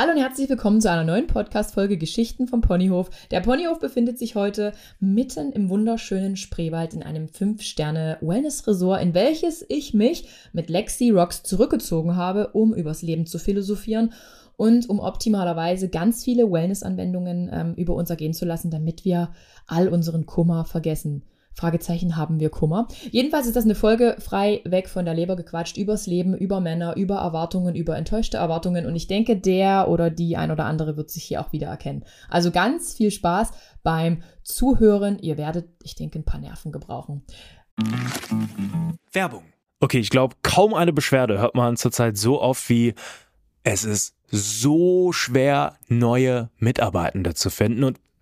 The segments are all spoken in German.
Hallo und herzlich willkommen zu einer neuen Podcast-Folge Geschichten vom Ponyhof. Der Ponyhof befindet sich heute mitten im wunderschönen Spreewald in einem 5-Sterne-Wellness-Resort, in welches ich mich mit Lexi Rocks zurückgezogen habe, um übers Leben zu philosophieren und um optimalerweise ganz viele Wellness-Anwendungen ähm, über uns ergehen zu lassen, damit wir all unseren Kummer vergessen. Fragezeichen haben wir Kummer. Jedenfalls ist das eine Folge frei weg von der Leber gequatscht übers Leben, über Männer, über Erwartungen, über enttäuschte Erwartungen und ich denke, der oder die ein oder andere wird sich hier auch wieder erkennen. Also ganz viel Spaß beim Zuhören. Ihr werdet, ich denke, ein paar Nerven gebrauchen. Werbung. Okay, ich glaube, kaum eine Beschwerde hört man zurzeit so oft wie es ist so schwer, neue Mitarbeitende zu finden. Und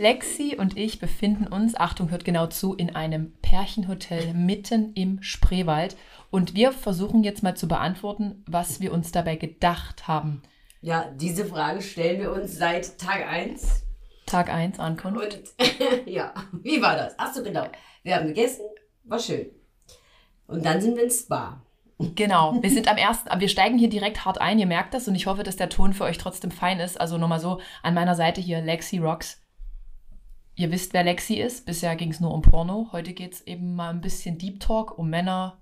Lexi und ich befinden uns, Achtung, hört genau zu, in einem Pärchenhotel mitten im Spreewald. Und wir versuchen jetzt mal zu beantworten, was wir uns dabei gedacht haben. Ja, diese Frage stellen wir uns seit Tag 1. Tag 1 Ankunft. Und ja, wie war das? Ach so, genau. Wir haben gegessen, war schön. Und dann sind wir ins Spa. Genau, wir sind am ersten, wir steigen hier direkt hart ein, ihr merkt das und ich hoffe, dass der Ton für euch trotzdem fein ist. Also nochmal so an meiner Seite hier Lexi Rocks Ihr wisst, wer Lexi ist. Bisher ging es nur um Porno. Heute geht es eben mal ein bisschen Deep Talk um Männer,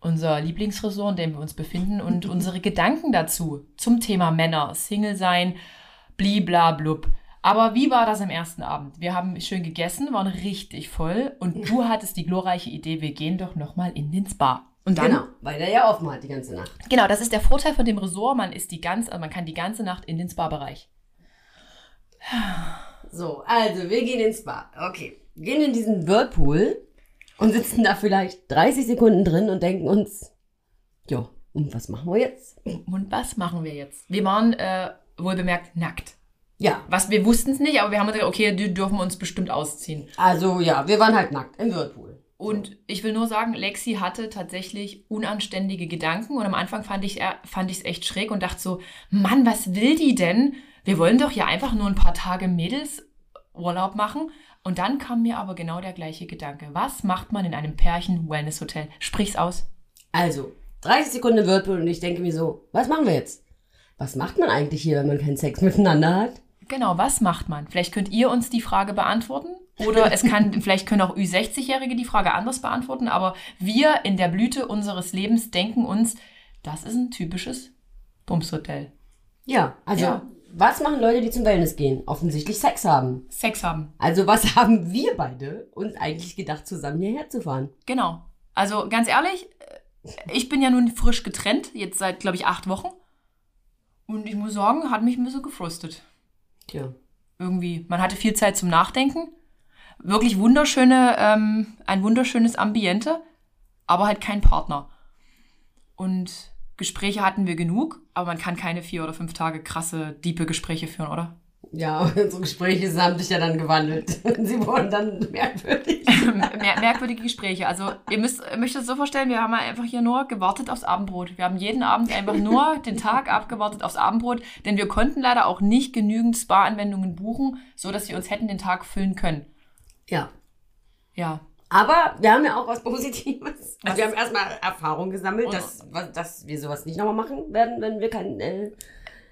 unser Lieblingsresort, in dem wir uns befinden und unsere Gedanken dazu zum Thema Männer, Single sein, bliblablub. Aber wie war das am ersten Abend? Wir haben schön gegessen, waren richtig voll und du hattest die glorreiche Idee, wir gehen doch nochmal in den Spa. Und dann, genau, weil der ja offen hat die ganze Nacht. Genau, das ist der Vorteil von dem Resort. Man ist die ganze, man kann die ganze Nacht in den Spa-Bereich. So, also wir gehen ins Spa. Okay. Gehen in diesen Whirlpool und sitzen da vielleicht 30 Sekunden drin und denken uns, ja, und was machen wir jetzt? Und was machen wir jetzt? Wir waren äh, wohl bemerkt nackt. Ja. Was wir wussten es nicht, aber wir haben gesagt, okay, die dürfen uns bestimmt ausziehen. Also ja, wir waren halt nackt im Whirlpool. Und ich will nur sagen, Lexi hatte tatsächlich unanständige Gedanken und am Anfang fand ich fand ich es echt schräg und dachte so, Mann, was will die denn? Wir wollen doch hier einfach nur ein paar Tage Mädelsurlaub machen. Und dann kam mir aber genau der gleiche Gedanke. Was macht man in einem Pärchen-Wellness-Hotel? Sprich's aus. Also, 30 Sekunden Whirlpool und ich denke mir so, was machen wir jetzt? Was macht man eigentlich hier, wenn man keinen Sex miteinander hat? Genau, was macht man? Vielleicht könnt ihr uns die Frage beantworten. Oder es kann, vielleicht können auch Ü60-Jährige die Frage anders beantworten. Aber wir in der Blüte unseres Lebens denken uns, das ist ein typisches Bumshotel. Ja, also ja. Was machen Leute, die zum Wellness gehen? Offensichtlich Sex haben. Sex haben. Also was haben wir beide uns eigentlich gedacht, zusammen hierher zu fahren? Genau. Also ganz ehrlich, ich bin ja nun frisch getrennt, jetzt seit, glaube ich, acht Wochen. Und ich muss sagen, hat mich ein bisschen gefrustet. Tja. Irgendwie. Man hatte viel Zeit zum Nachdenken. Wirklich wunderschöne, ähm, ein wunderschönes Ambiente, aber halt kein Partner. Und Gespräche hatten wir genug, aber man kann keine vier oder fünf Tage krasse, diepe Gespräche führen, oder? Ja, unsere Gespräche haben sich ja dann gewandelt. Sie wurden dann merkwürdig. Mer merkwürdige Gespräche. Also ihr müsst, ihr müsst es so vorstellen, wir haben einfach hier nur gewartet aufs Abendbrot. Wir haben jeden Abend einfach nur den Tag abgewartet aufs Abendbrot, denn wir konnten leider auch nicht genügend Spa-Anwendungen buchen, so dass wir uns hätten den Tag füllen können. Ja. Ja. Aber wir haben ja auch was Positives. Also wir haben erstmal Erfahrung gesammelt, dass, dass wir sowas nicht nochmal machen werden, wenn wir keinen. Äh,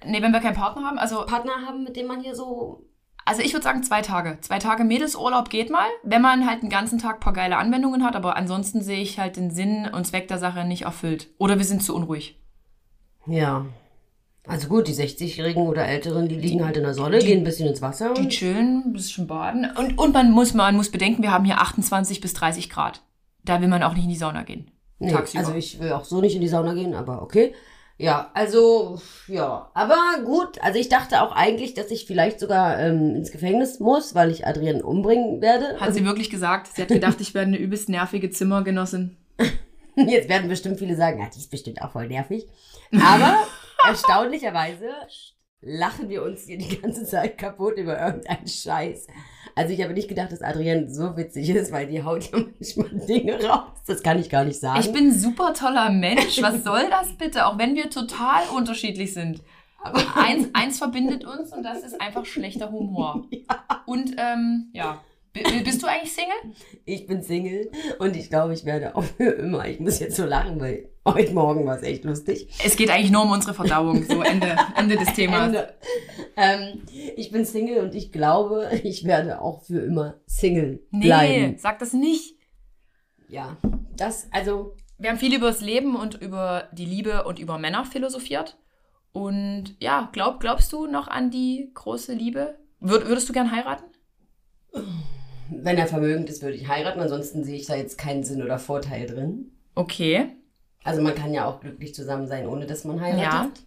nee, wenn wir keinen Partner haben. Also Partner haben, mit dem man hier so. Also ich würde sagen zwei Tage. Zwei Tage Mädelsurlaub geht mal, wenn man halt den ganzen Tag ein paar geile Anwendungen hat, aber ansonsten sehe ich halt den Sinn und Zweck der Sache nicht erfüllt. Oder wir sind zu unruhig. Ja. Also gut, die 60-Jährigen oder Älteren, die liegen halt in der Sonne, die, gehen ein bisschen ins Wasser. Die chillen, ein bisschen baden. Und, und man, muss, man muss bedenken, wir haben hier 28 bis 30 Grad. Da will man auch nicht in die Sauna gehen. Nee, tagsüber. Also ich will auch so nicht in die Sauna gehen, aber okay. Ja, also, ja. Aber gut, also ich dachte auch eigentlich, dass ich vielleicht sogar ähm, ins Gefängnis muss, weil ich Adrian umbringen werde. Hat sie wirklich gesagt? Sie hat gedacht, ich werde eine übelst nervige Zimmergenossin. Jetzt werden bestimmt viele sagen, ja, die ist bestimmt auch voll nervig. Aber erstaunlicherweise lachen wir uns hier die ganze Zeit kaputt über irgendeinen Scheiß. Also ich habe nicht gedacht, dass Adrian so witzig ist, weil die haut ja manchmal Dinge raus. Das kann ich gar nicht sagen. Ich bin ein super toller Mensch. Was soll das bitte? Auch wenn wir total unterschiedlich sind. Aber eins, eins verbindet uns und das ist einfach schlechter Humor. Ja. Und ähm, ja. Bist du eigentlich Single? Ich bin Single und ich glaube, ich werde auch für immer. Ich muss jetzt so lachen, weil heute Morgen war es echt lustig. Es geht eigentlich nur um unsere Verdauung. So Ende, Ende des Themas. Ende. Ähm, ich bin Single und ich glaube, ich werde auch für immer Single Nee, bleiben. sag das nicht. Ja, das, also, Wir haben viel über das Leben und über die Liebe und über Männer philosophiert. Und ja, glaub, glaubst du noch an die große Liebe? Würd, würdest du gern heiraten? wenn er vermögend ist, würde ich heiraten. Ansonsten sehe ich da jetzt keinen Sinn oder Vorteil drin. Okay. Also man kann ja auch glücklich zusammen sein, ohne dass man heiratet. Ja.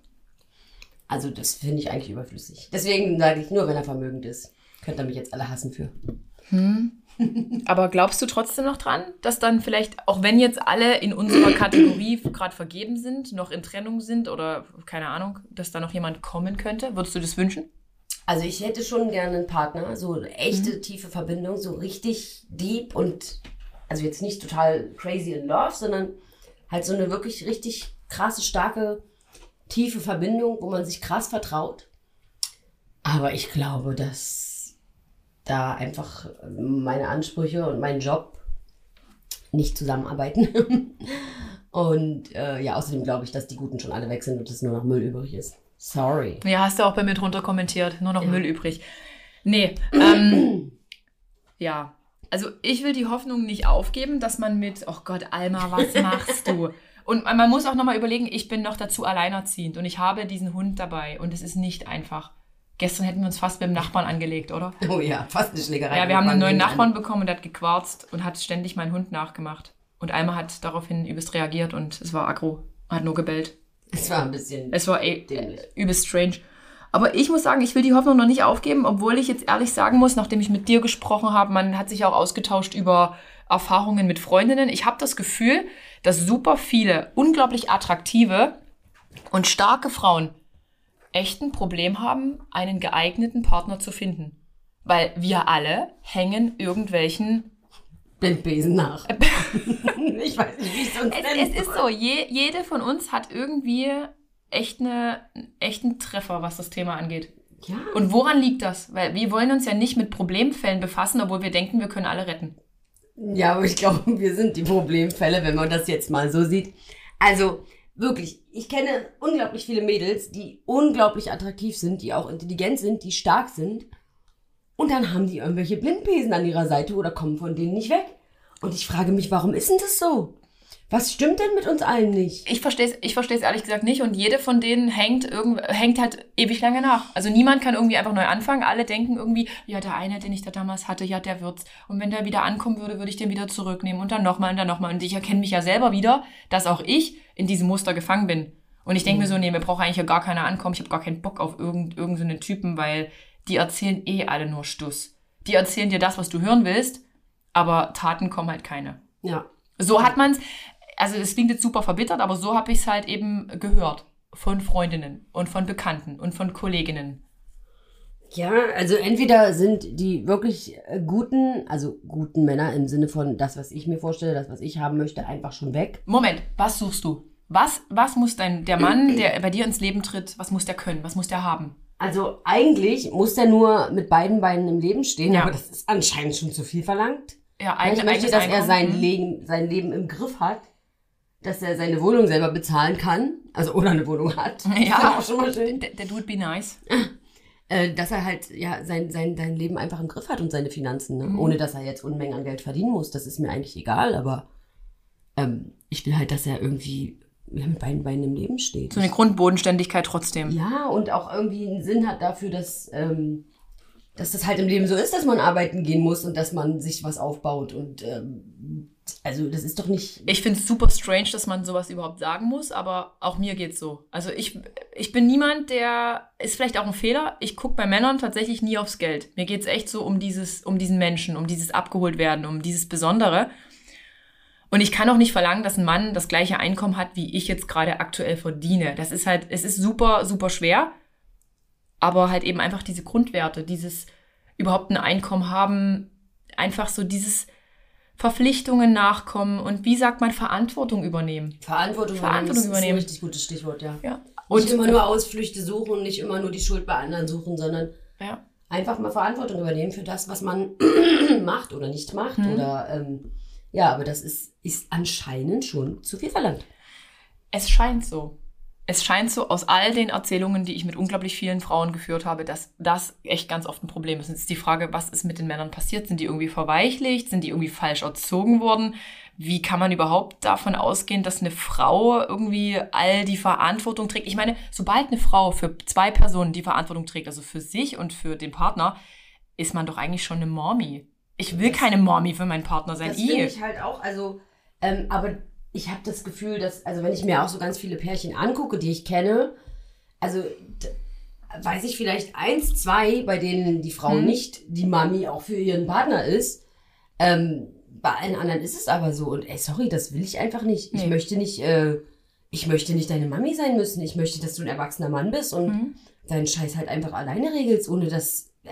Also das finde ich eigentlich überflüssig. Deswegen sage ich nur, wenn er vermögend ist. Könnt ihr mich jetzt alle hassen für. Aber glaubst du trotzdem noch dran, dass dann vielleicht, auch wenn jetzt alle in unserer Kategorie gerade vergeben sind, noch in Trennung sind oder keine Ahnung, dass da noch jemand kommen könnte? Würdest du das wünschen? Also ich hätte schon gerne einen Partner, so eine echte Mhm. tiefe Verbindung, so richtig deep und also jetzt nicht total crazy in love, sondern halt so eine wirklich richtig krasse, starke, tiefe Verbindung, wo man sich krass vertraut. Aber ich glaube, dass da einfach meine Ansprüche und mein Job nicht zusammenarbeiten. und äh, ja, außerdem glaube ich, dass die Guten schon alle weg sind und es nur noch Müll übrig ist. Sorry. Ja, hast du auch bei mir drunter kommentiert. Nur noch Ja. Müll übrig. Nee, ähm, ja. Also ich will die Hoffnung nicht aufgeben, dass man mit, oh Gott, Alma, was machst du? Und man muss auch nochmal überlegen, ich bin noch dazu alleinerziehend und ich habe diesen Hund dabei und es ist nicht einfach. Gestern hätten wir uns fast mit dem Nachbarn angelegt, oder? Oh ja, fast eine Schlägerei. Ja, wir haben einen neuen Nachbarn bekommen und der hat gequarzt und hat ständig meinen Hund nachgemacht. Und Alma hat daraufhin übelst reagiert und es war aggro. Hat nur gebellt. Es war ein bisschen. Es war eh äh, übelst strange. Aber ich muss sagen, ich will die Hoffnung noch nicht aufgeben, obwohl ich jetzt ehrlich sagen muss, nachdem ich mit dir gesprochen habe, man hat sich auch ausgetauscht über Erfahrungen mit Freundinnen. Ich habe das Gefühl, dass super viele unglaublich attraktive und starke Frauen echt ein Problem haben, einen geeigneten Partner zu finden. Weil wir alle hängen irgendwelchen Blindbesen nach. ich weiß nicht, wie ich es uns Es, es ist so, je, jede von uns hat irgendwie echt eine, einen echten Treffer, was das Thema angeht. Ja. Und woran liegt das? Weil wir wollen uns ja nicht mit Problemfällen befassen, obwohl wir denken, wir können alle retten. ja, aber ich glaube, wir sind die Problemfälle, wenn man das jetzt mal so sieht. Also, wirklich, ich kenne unglaublich viele Mädels, die unglaublich attraktiv sind, die auch intelligent sind, die stark sind. Und dann haben die irgendwelche Blindbesen an ihrer Seite oder kommen von denen nicht weg. Und ich frage mich, warum ist denn das so? Was stimmt denn mit uns allen nicht? Ich verstehe es ich versteh's ehrlich gesagt nicht und jede von denen hängt, irgend, hängt halt ewig lange nach. Also niemand kann irgendwie einfach neu anfangen. Alle denken irgendwie, ja, der eine, den ich da damals hatte, ja, der wird's. Und wenn der wieder ankommen würde, würde ich den wieder zurücknehmen und dann nochmal und dann nochmal. Und ich erkenne mich ja selber wieder, dass auch ich in diesem Muster gefangen bin. Und ich denke mir so, nee, mir braucht eigentlich ja gar keiner ankommen. Ich habe gar keinen Bock auf irgend, irgend so Typen, weil die erzählen eh alle nur Stuss. Die erzählen dir das, was du hören willst, aber Taten kommen halt keine. Ja. So hat man's, also das klingt jetzt super verbittert, aber so habe ich es halt eben gehört. Von Freundinnen und von Bekannten und von Kolleginnen. Ja, also entweder sind die wirklich äh, guten, also guten Männer im Sinne von das, was ich mir vorstelle, das, was ich haben möchte, einfach schon weg. Moment, was suchst du? Was, was muss dein, der Mann, der bei dir ins Leben tritt, was muss der können? Was muss der haben? Also eigentlich muss der nur mit beiden Beinen im Leben stehen, Ja. aber das ist anscheinend schon zu viel verlangt. Ja, ich eigen- möchte, dass er sein Einkommen. Leben, sein Leben im Griff hat, dass er seine Wohnung selber bezahlen kann, also oder eine Wohnung hat. Das Ja. ist auch schon mal schön. Der, Dude be nice. Äh, dass er halt ja sein, sein, sein Leben einfach im Griff hat und seine Finanzen, ne? Mhm. ohne dass er jetzt Unmengen an Geld verdienen muss. Das ist mir eigentlich egal, aber ähm, ich will halt, dass er irgendwie mit beiden Beinen im Leben steht. So eine Grundbodenständigkeit trotzdem. Ja, und auch irgendwie einen Sinn hat dafür, dass, ähm, dass das halt im Leben so ist, dass man arbeiten gehen muss und dass man sich was aufbaut und ähm, also das ist doch nicht. Ich finde es super strange, dass man sowas überhaupt sagen muss, aber auch mir geht's so. Also ich, ich bin niemand, der ist vielleicht auch ein Fehler. Ich gucke bei Männern tatsächlich nie aufs Geld. Mir geht's echt so um dieses, um diesen Menschen, um dieses abgeholt werden, um dieses Besondere. Und ich kann auch nicht verlangen, dass ein Mann das gleiche Einkommen hat, wie ich jetzt gerade aktuell verdiene. Das ist halt, es ist super, super schwer. Aber halt eben einfach diese Grundwerte, dieses überhaupt ein Einkommen haben, einfach so dieses Verpflichtungen nachkommen und wie sagt man Verantwortung übernehmen. Verantwortung, Verantwortung übernehmen. ist ein richtig gutes Stichwort, ja. Ja. Und nicht immer nur Ausflüchte suchen und nicht immer nur die Schuld bei anderen suchen, sondern ja. einfach mal Verantwortung übernehmen für das, was man macht oder nicht macht. Mhm. Oder ähm, ja, aber das ist, ist anscheinend schon zu viel verlangt. Es scheint so. Es scheint so aus all den Erzählungen, die ich mit unglaublich vielen Frauen geführt habe, dass das echt ganz oft ein Problem ist. Jetzt ist die Frage, was ist mit den Männern passiert? Sind die irgendwie verweichlicht? Sind die irgendwie falsch erzogen worden? Wie kann man überhaupt davon ausgehen, dass eine Frau irgendwie all die Verantwortung trägt? Ich meine, sobald eine Frau für zwei Personen die Verantwortung trägt, also für sich und für den Partner, ist man doch eigentlich schon eine Mommy. Ich will keine Mommy für meinen Partner sein. Das finde ich halt auch, also, ähm, aber ich habe das Gefühl, dass, also wenn ich mir auch so ganz viele Pärchen angucke, die ich kenne, also weiß ich vielleicht eins, zwei, bei denen die Frau Hm. nicht die Mami auch für ihren Partner ist. Ähm, bei allen anderen ist es aber so. Und ey, sorry, das will ich einfach nicht. Ich Nee. möchte nicht, äh, ich möchte nicht deine Mami sein müssen. Ich möchte, dass du ein erwachsener Mann bist und Mhm. deinen Scheiß halt einfach alleine regelst, ohne dass. Äh,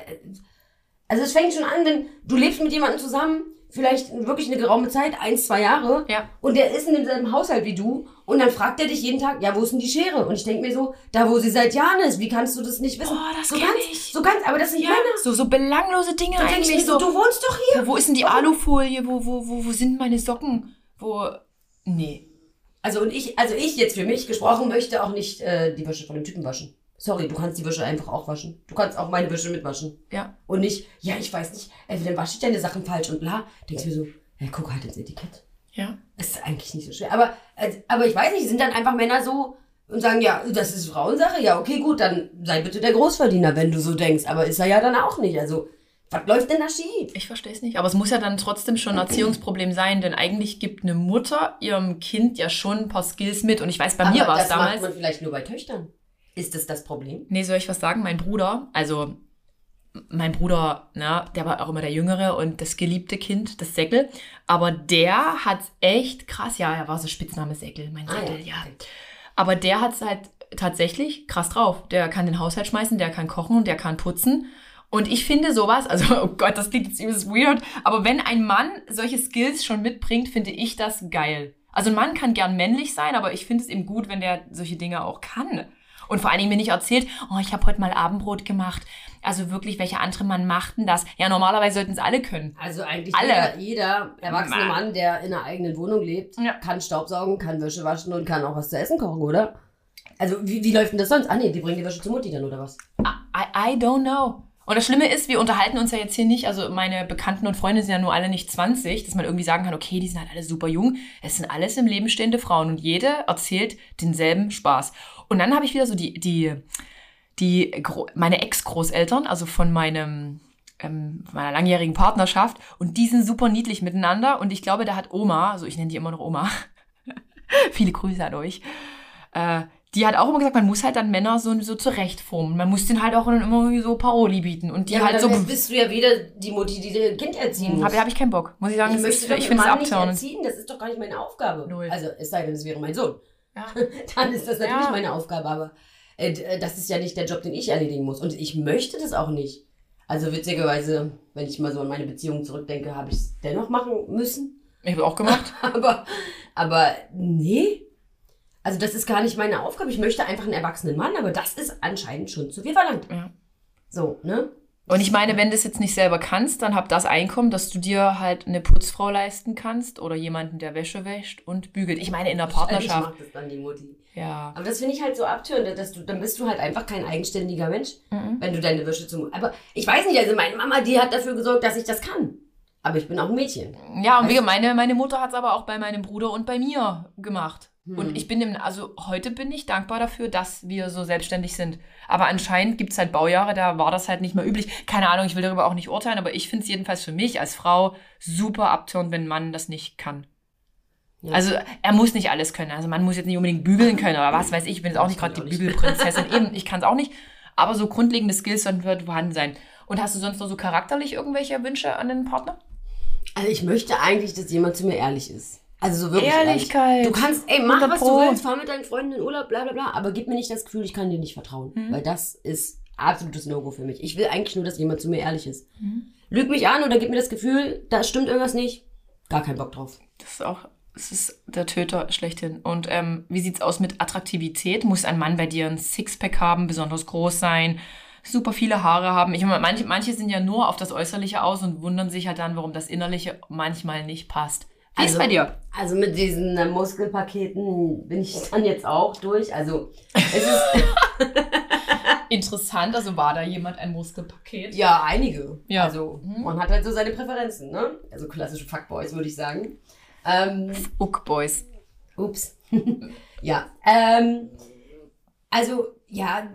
also es fängt schon an, wenn du lebst mit jemandem zusammen, vielleicht wirklich eine geraume Zeit, eins, zwei Jahre, Ja. und der ist in demselben Haushalt wie du, und dann fragt er dich jeden Tag, ja, wo ist denn die Schere? Und ich denke mir so, da wo sie seit Jahren ist, wie kannst du das nicht wissen? Oh, das so ganz, ich. so ganz, aber das sind Ja, Männer. so, so belanglose Dinge Da denke ich mir so, du wohnst doch hier. wo, wo ist denn die Alufolie? Wo, wo, wo, wo sind meine Socken? Wo. Nee. Also und ich, also ich jetzt für mich gesprochen, möchte auch nicht äh, die Wäsche von dem Typen waschen. Sorry, du kannst die Wäsche einfach auch waschen. Du kannst auch meine Wäsche mitwaschen. Ja. Und nicht, ja, ich weiß nicht, äh, dann wasche ich deine Sachen falsch und bla. Denkst mir so, ja, guck halt ins Etikett. Ja. Ist eigentlich nicht so schwer. Aber, äh, aber ich weiß nicht, sind dann einfach Männer so und sagen, ja, das ist Frauensache. Ja, okay, gut, dann sei bitte der Großverdiener, wenn du so denkst. Aber ist er ja dann auch nicht. Also, was läuft denn da schief? Ich verstehe es nicht. Aber es muss ja dann trotzdem schon ein Erziehungsproblem sein, denn eigentlich gibt eine Mutter ihrem Kind ja schon ein paar Skills mit. Und ich weiß, bei mir aber war es das macht damals. man vielleicht nur bei Töchtern. Ist das das Problem? Nee, soll ich was sagen? Mein Bruder, also mein Bruder, na, der war auch immer der Jüngere und das geliebte Kind, das Säckel. Aber der hat echt krass, ja, er war so Spitzname Säckel, mein Ah, Säckel, ja, ja. okay. Aber der hat es halt tatsächlich krass drauf. Der kann den Haushalt schmeißen, der kann kochen, der kann putzen. Und ich finde sowas, also oh Gott, das klingt jetzt übelst weird, aber wenn ein Mann solche Skills schon mitbringt, finde ich das geil. Also ein Mann kann gern männlich sein, aber ich finde es eben gut, wenn der solche Dinge auch kann. Und vor allen Dingen mir nicht erzählt, oh, ich habe heute mal Abendbrot gemacht. Also wirklich, welcher andere Mann macht denn das? Ja, normalerweise sollten es alle können. Also eigentlich Alle. jeder, jeder erwachsene Ma. Mann, der in einer eigenen Wohnung lebt, Ja. kann Staubsaugen, kann Wäsche waschen und kann auch was zu essen kochen, oder? Also wie, wie läuft denn das sonst? Ah nee, die bringen die Wäsche zur Mutti dann, oder was? I, I don't know. Und das Schlimme ist, wir unterhalten uns ja jetzt hier nicht, also meine Bekannten und Freunde sind ja nur alle nicht 20, dass man irgendwie sagen kann, okay, die sind halt alle super jung. Es sind alles im Leben stehende Frauen und jede erzählt denselben Spaß. Und dann habe ich wieder so die, die, die, meine Ex-Großeltern, also von meinem, ähm, meiner langjährigen Partnerschaft und die sind super niedlich miteinander und ich glaube, da hat Oma, also ich nenne die immer noch Oma, viele Grüße an euch, äh, die hat auch immer gesagt, man muss halt dann Männer so, so zurechtformen. Man muss denen halt auch dann immer so Paroli bieten und die ja, halt so. dann bist du ja wieder die Mutti, die dein Kind erziehen muss. Habe hab ich keinen Bock, muss ich sagen. ich möchte ich finde es abtörend. erziehen, das ist doch gar nicht meine Aufgabe. Null. Also es sei denn, es wäre mein Sohn. Ja. Dann ist das natürlich Ja. meine Aufgabe, aber äh, äh, das ist ja nicht der Job, den ich erledigen muss. Und ich möchte das auch nicht. Also witzigerweise, wenn ich mal so an meine Beziehung zurückdenke, habe ich es dennoch machen müssen. Ich habe auch gemacht. Aber, aber nee. Also das ist gar nicht meine Aufgabe. Ich möchte einfach einen erwachsenen Mann, aber das ist anscheinend schon zu viel verlangt. Ja. So, ne? Und ich meine, wenn du es jetzt nicht selber kannst, dann hab das Einkommen, dass du dir halt eine Putzfrau leisten kannst oder jemanden, der Wäsche wäscht und bügelt. Ich meine, in der Ich Partnerschaft. mache das dann die Mutti. Ja. Aber das finde ich halt so abtörend, dass du, dann bist du halt einfach kein eigenständiger Mensch, Mhm. wenn du deine Wäsche zum. Aber ich weiß nicht, also meine Mama, die hat dafür gesorgt, dass ich das kann. Aber ich bin auch ein Mädchen. Ja, und wie, Weißt- meine, meine Mutter hat es aber auch bei meinem Bruder und bei mir gemacht. Und ich bin, im, also heute bin ich dankbar dafür, dass wir so selbstständig sind. Aber anscheinend gibt es halt Baujahre, da war das halt nicht mehr üblich. Keine Ahnung, ich will darüber auch nicht urteilen, aber ich finde es jedenfalls für mich als Frau super abtörend, wenn ein Mann das nicht kann. Ja. Also er muss nicht alles können. Also man muss jetzt nicht unbedingt bügeln können oder was weiß ich. Ich bin jetzt auch nicht gerade die. Bügelprinzessin. Eben, ich kann es auch nicht. Aber so grundlegende Skills sollten vorhanden sein. Und hast du sonst noch so charakterlich irgendwelche Wünsche an den Partner? Also ich möchte eigentlich, dass jemand zu mir ehrlich ist. Also so wirklich Ehrlichkeit. ehrlich. Du kannst, ey, mach 100 was Pro. du willst, fahr mit deinen Freunden in Urlaub, bla bla bla, aber gib mir nicht das Gefühl, ich kann dir nicht vertrauen. Mhm. Weil das ist absolutes No-Go für mich. Ich will eigentlich nur, dass jemand zu mir ehrlich ist. Mhm. Lüg mich an oder gib mir das Gefühl, da stimmt irgendwas nicht. Gar keinen Bock drauf. Das ist auch, es ist der Töter schlechthin. Und ähm, wie sieht's aus mit Attraktivität? Muss ein Mann bei dir ein Sixpack haben, besonders groß sein, super viele Haare haben? Ich meine, manche, manche sind ja nur auf das Äußerliche aus und wundern sich halt dann, warum das Innerliche manchmal nicht passt. Wie ist bei dir? Also mit diesen äh, Muskelpaketen bin ich dann jetzt auch durch. Also es ist Interessant, also war da jemand ein Muskelpaket? ja einige. Ja. Also Mhm. man hat halt so seine Präferenzen, ne? Also klassische Fuckboys, würde ich sagen. Ähm, Uck Boys. Ups. ja. Ähm, also, ja,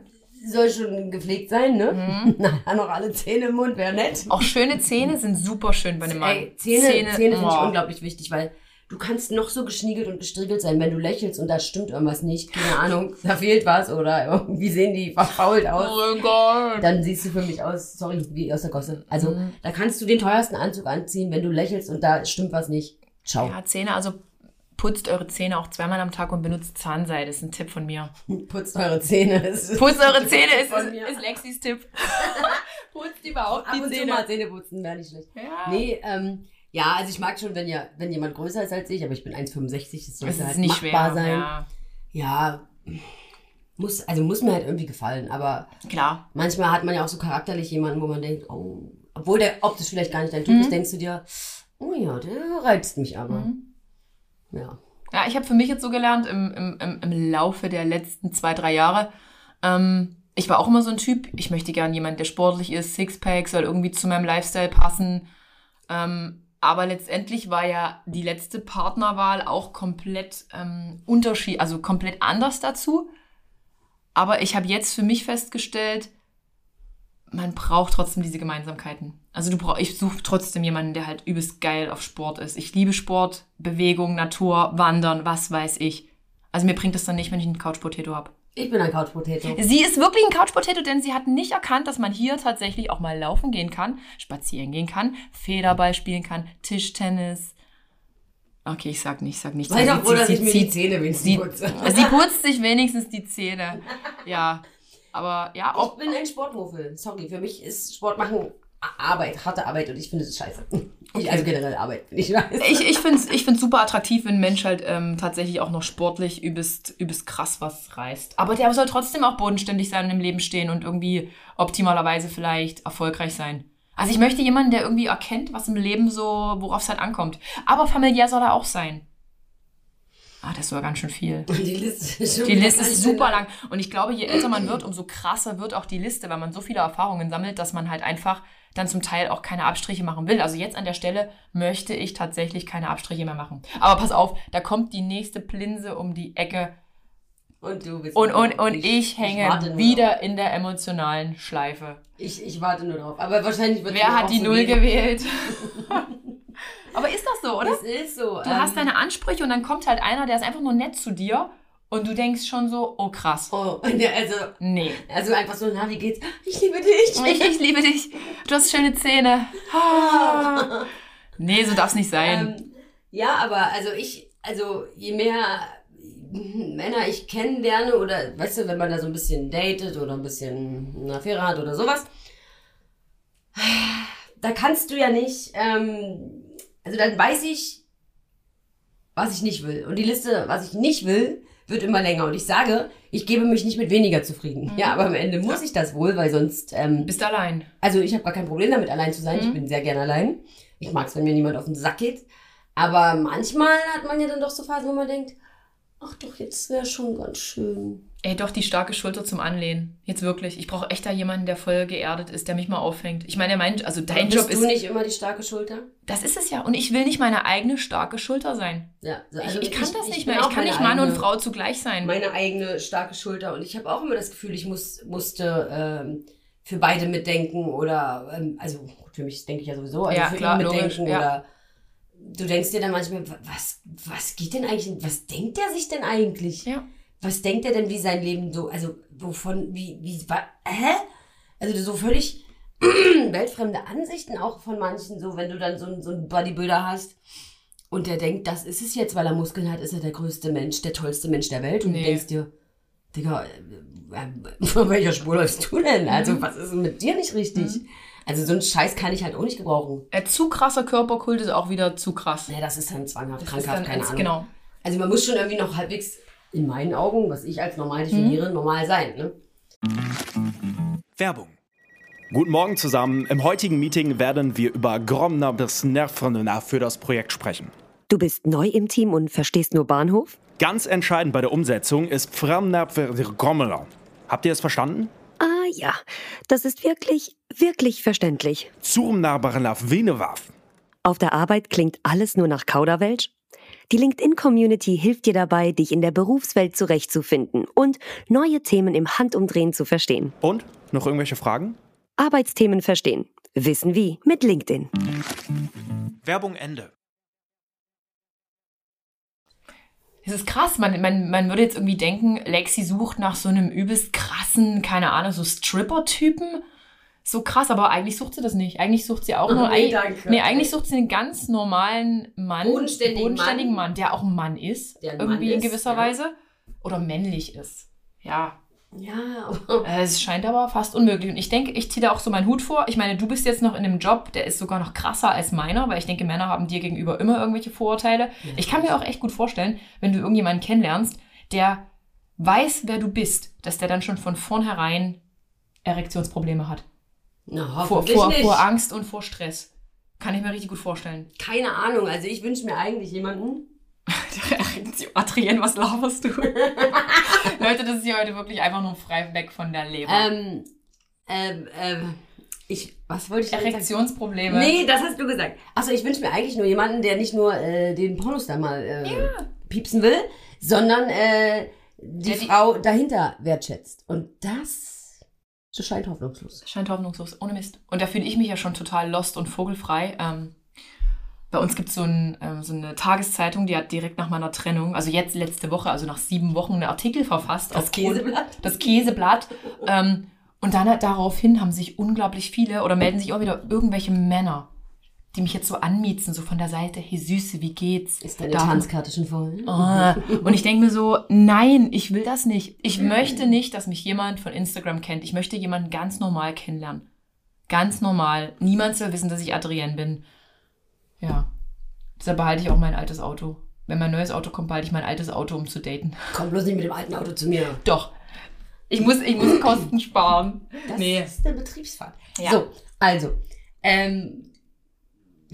soll schon gepflegt sein, ne? Mhm. Na, noch alle Zähne im Mund, wäre nett. Auch schöne Zähne sind super schön bei einem Mann. Ey, Zähne, Zähne, finde ich oh. unglaublich wichtig, weil du kannst noch so geschniegelt und gestriegelt sein, wenn du lächelst und da stimmt irgendwas nicht, keine Ahnung, da fehlt was oder irgendwie sehen die verfault aus. Oh Gott. Dann siehst du für mich aus, sorry, wie aus der Gosse. Also, Mhm. da kannst du den teuersten Anzug anziehen, wenn du lächelst und da stimmt was nicht. Ciao. Ja, Zähne, also putzt eure Zähne auch zweimal am Tag und benutzt Zahnseide. Das ist ein Tipp von mir. Putzt eure Zähne. Putzt eure Zähne ist, ist, ist Lexis Tipp. Putzt überhaupt Ab die und zu Zähne. mal Zähne putzen, wäre nicht schlecht. Ja. Nee, ähm, ja, also ich mag schon, wenn ja, wenn jemand größer ist als ich, aber ich bin 1,65, das sollte Das ist halt nicht machbar schwer. sein. Ja. Ja, muss, also muss mir halt irgendwie gefallen, aber Klar. manchmal hat man ja auch so charakterlich jemanden, wo man denkt, oh, obwohl der optisch vielleicht gar nicht dein Typ Mhm. ist, denkst du dir, oh ja, der reizt mich aber. Mhm. Ja. Ja, ich habe für mich jetzt so gelernt im, im, im, Laufe der letzten zwei, drei Jahre. Ähm, ich war auch immer so ein Typ. Ich möchte gern jemand, der sportlich ist, Sixpack, soll irgendwie zu meinem Lifestyle passen. Ähm, aber letztendlich war ja die letzte Partnerwahl auch komplett ähm, Unterschied, also komplett anders dazu. Aber ich habe jetzt für mich festgestellt, man braucht trotzdem diese Gemeinsamkeiten. Also du brauch, ich suche trotzdem jemanden, der halt übelst geil auf Sport ist. Ich liebe Sport, Bewegung, Natur, Wandern, was weiß ich. Also mir bringt es dann nicht, wenn ich einen Couch Potato habe. Ich bin ein Couch Potato. Sie ist wirklich ein Couch Potato, denn sie hat nicht erkannt, dass man hier tatsächlich auch mal laufen gehen kann, spazieren gehen kann, Federball spielen kann, Tischtennis. Okay, ich sag nicht, ich sag nicht. Sei doch Sie- froh, dass ich mir die Zähne wenigstens sie, putze. sie putzt sich wenigstens die Zähne. Ja, aber ja, Ich auch bin ein Sportmuffel. Sorry, für mich ist Sport machen Arbeit, harte Arbeit und ich finde es scheiße. Ich, also generell Arbeit finde ich scheiße. Ich, ich finde es ich find's super attraktiv, wenn ein Mensch halt ähm, tatsächlich auch noch sportlich übelst, übelst krass was reißt. Aber der soll trotzdem auch bodenständig sein und im Leben stehen und irgendwie optimalerweise vielleicht erfolgreich sein. Also ich möchte jemanden, der irgendwie erkennt, was im Leben so, worauf es halt ankommt. Aber familiär soll er auch sein. Ah, das war ganz schön viel. Die Liste ist, schon Die Liste ist super lang. Und ich glaube, je älter man wird, umso krasser wird auch die Liste, weil man so viele Erfahrungen sammelt, dass man halt einfach dann zum Teil auch keine Abstriche machen will. Also jetzt an der Stelle möchte ich tatsächlich keine Abstriche mehr machen. Aber pass auf, da kommt die nächste Plinse um die Ecke Und du bist und, und, und ich hänge warte nur wieder in der emotionalen Schleife. Ich, ich warte nur drauf. Aber wahrscheinlich wird Wer hat die Null gewählt? Aber ist das so, oder? Das ist so. Du hast deine Ansprüche und dann kommt halt einer, der ist einfach nur nett zu dir und du denkst schon so, oh krass. Oh, also, Nee. also einfach so, na, wie geht's? Ich liebe dich. Ich, ich liebe dich. Du hast schöne Zähne. Ah. Nee, so darf's nicht sein. Ähm, ja, aber also ich, also je mehr Männer ich kennenlerne oder, weißt du, wenn man da so ein bisschen datet oder ein bisschen eine Affäre hat oder sowas, da kannst du ja nicht, ähm, also dann weiß ich, was ich nicht will. Und die Liste, was ich nicht will, wird immer länger. Und ich sage, ich gebe mich nicht mit weniger zufrieden. Mhm. Ja, aber am Ende muss ich das wohl, weil sonst, ähm, Bist allein. also ich habe gar kein Problem damit, allein zu sein. Mhm. Ich bin sehr gerne allein. Ich mag es, wenn mir niemand auf den Sack geht. Aber manchmal hat man ja dann doch so Phasen, wo man denkt, ach doch, jetzt wäre schon ganz schön. Ey, doch die starke Schulter zum Anlehnen. Jetzt wirklich. Ich brauche echt da jemanden, der voll geerdet ist, der mich mal auffängt. Ich meine, mein, also dein Bist Job du ist. nicht immer die starke Schulter? Das ist es ja. Und ich will nicht meine eigene starke Schulter sein. Ja, so, ich, ich kann das nicht mehr. Ich kann nicht Mann und eigene- Frau zugleich sein. Meine eigene starke Schulter. Und ich habe auch immer das Gefühl, ich muss, musste ähm, für beide mitdenken oder, ähm, also für mich denke ich ja sowieso, also Ja, für klar, ihn logisch, mitdenken ja. oder du denkst dir dann manchmal, wa- was, was geht denn eigentlich, was denkt er sich denn eigentlich? ja. Was denkt er denn, wie sein Leben so, also wovon, wie, wie, wa, hä? Also so völlig weltfremde Ansichten auch von manchen, so wenn du dann so, einen- so einen Bodybuilder hast und der denkt, das ist es jetzt, weil er Muskeln hat, ist er der größte Mensch, der tollste Mensch der Welt und Nee. du denkst dir, Digga, äh, von welcher Spur läufst du denn? Also was ist denn mit dir nicht richtig? Also so einen Scheiß kann ich halt auch nicht gebrauchen. Äh, zu krasser Körperkult ist auch wieder zu krass. Ja, das ist dann zwanghaft, Das krankhaft, dann keine Ahnung. Genau. Also man muss schon irgendwie noch halbwegs, in meinen Augen, was ich als normal definiere, Mhm. normal sein, ne? Werbung. Guten Morgen zusammen. Im heutigen Meeting werden wir über Gromner bis Nervena für das Projekt sprechen. Du bist neu im Team und verstehst nur Bahnhof? Ganz entscheidend bei der Umsetzung ist Gromner. Habt ihr es verstanden? Ah ja, das ist wirklich, wirklich verständlich. Zurmnabarlaf Venewaf. Auf der Arbeit klingt alles nur nach Kauderwelsch? Die LinkedIn-Community hilft dir dabei, dich in der Berufswelt zurechtzufinden und neue Themen im Handumdrehen zu verstehen. Und? Noch irgendwelche Fragen? Arbeitsthemen verstehen. Wissen wie mit LinkedIn. Werbung Ende. Es ist krass, man, man, man würde jetzt irgendwie denken, Lexi sucht nach so einem übelst krassen, keine Ahnung, so Stripper-Typen. So krass, aber eigentlich sucht sie das nicht. Eigentlich sucht sie auch nur. Nee, danke. nee, eigentlich sucht sie einen ganz normalen Mann. Bodenständigen bodenständigen Mann. Mann. der auch ein Mann ist. Der ein Mann irgendwie in ist, gewisser ja. Weise. Oder männlich ist. Ja. Ja, Äh, Es scheint aber fast unmöglich. Und ich denke, ich ziehe da auch so meinen Hut vor. Ich meine, du bist jetzt noch in einem Job, der ist sogar noch krasser als meiner, weil ich denke, Männer haben dir gegenüber immer irgendwelche Vorurteile. Ich kann mir auch echt gut vorstellen, wenn du irgendjemanden kennenlernst, der weiß, wer du bist, dass der dann schon von vornherein Erektionsprobleme hat. Na, Vor, vor, nicht. vor Angst und vor Stress. Kann ich mir richtig gut vorstellen. Keine Ahnung, also ich wünsche mir eigentlich jemanden. Adrienne, was laberst du? Leute, das ist hier heute wirklich einfach nur frei weg von der Leber. Ähm, ähm, ähm, ich, was wollte ich? Erektionsprobleme. Nee, das hast du gesagt. Achso, ich wünsche mir eigentlich nur jemanden, der nicht nur äh, den Pornostar mal äh, piepsen will, sondern äh, die Ja, die- Frau dahinter wertschätzt. Und das, das scheint hoffnungslos. Scheint hoffnungslos, ohne Mist. Und da fühle ich mich ja schon total lost und vogelfrei. Ähm, bei uns gibt so es ähm, so eine Tageszeitung, die hat direkt nach meiner Trennung, also jetzt letzte Woche, also nach sieben Wochen, einen Artikel verfasst. Das Käseblatt? Das Käseblatt. ähm, und dann daraufhin haben sich unglaublich viele oder melden sich auch wieder irgendwelche Männer, die mich jetzt so anmiezen, so von der Seite, hey Süße, wie geht's? Ist deine Da- Tanzkarte schon voll? Ah, und ich denke mir so, nein, ich will das nicht. Ich möchte nicht, dass mich jemand von Instagram kennt. Ich möchte jemanden ganz normal kennenlernen. Ganz normal. Niemand soll wissen, dass ich Adrienne bin. Ja. Deshalb behalte ich auch mein altes Auto. Wenn mein neues Auto kommt, behalte ich mein altes Auto, um zu daten. Komm bloß nicht mit dem alten Auto zu mir. Doch. Ich muss, ich muss Kosten sparen. Das nee. ist eine Betriebsfahrt. Ja. So, also, ähm,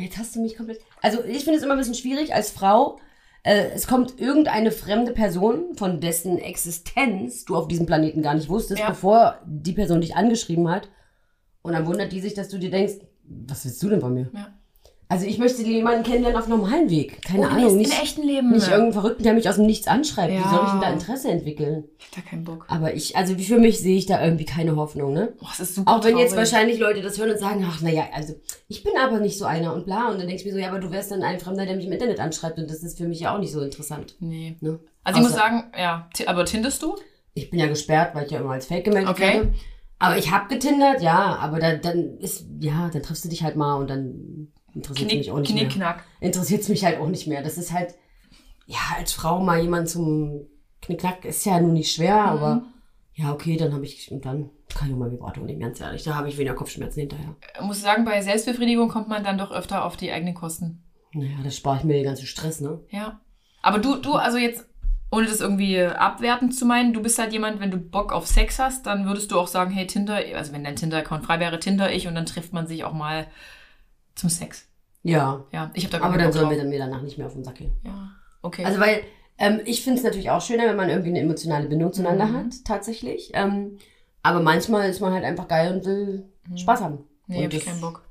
jetzt hast du mich komplett. Also, ich finde es immer ein bisschen schwierig als Frau. Äh, es kommt irgendeine fremde Person, von dessen Existenz du auf diesem Planeten gar nicht wusstest, Ja. bevor die Person dich angeschrieben hat. Und dann wundert die sich, dass du dir denkst, was willst du denn von mir? Ja. Also, ich möchte jemanden kennenlernen auf normalen Weg. Keine Ohne Ahnung. Nicht, im echten Leben. nicht irgendeinen Verrückten, der mich aus dem Nichts anschreibt. Wie Ja. soll ich denn da Interesse entwickeln? Ich hab da keinen Bock. Aber ich, also für mich sehe ich da irgendwie keine Hoffnung, ne? Boah, es ist super Auch wenn jetzt traurig. wahrscheinlich Leute das hören und sagen, ach naja, also ich bin aber nicht so einer und bla. Und dann denke ich mir so, ja, aber du wärst dann ein Fremder, der mich im Internet anschreibt und das ist für mich ja auch nicht so interessant. Nee. Ne? Also ich muss Außer- sagen, ja, aber tindest du? Ich bin ja gesperrt, weil ich ja immer als Fake gemeldet Okay. werde. Aber ich habe getindert, ja, aber dann, dann ist, ja, dann triffst du dich halt mal und dann interessiert Knick, mich auch nicht knick, mehr. knack. Interessiert es mich halt auch nicht mehr. Das ist halt, ja, als Frau mal jemand zum Knickknack ist ja nun nicht schwer, Mhm. aber ja, okay, dann habe ich, und dann kann ich auch mal Vibrato nehmen, ganz ehrlich. Da habe ich weniger Kopfschmerzen hinterher. Ich muss sagen, bei Selbstbefriedigung kommt man dann doch öfter auf die eigenen Kosten. Naja, das spare ich mir den ganzen Stress, ne? Ja. Aber du, du, also jetzt, ohne das irgendwie abwertend zu meinen, du bist halt jemand, wenn du Bock auf Sex hast, dann würdest du auch sagen, hey Tinder, also wenn dein Tinder-Account frei wäre, Tinder ich und dann trifft man sich auch mal zum Sex. Ja. Ja, ich habe da Aber dann sollen wir dann mir danach nicht mehr auf den Sack gehen. Ja, okay. Also weil Ähm, ich finde es natürlich auch schöner, wenn man irgendwie eine emotionale Bindung zueinander Mhm. hat, tatsächlich. Ähm, aber manchmal ist man halt einfach geil und will Spaß haben. Mhm. Nee, hab ich keinen Bock.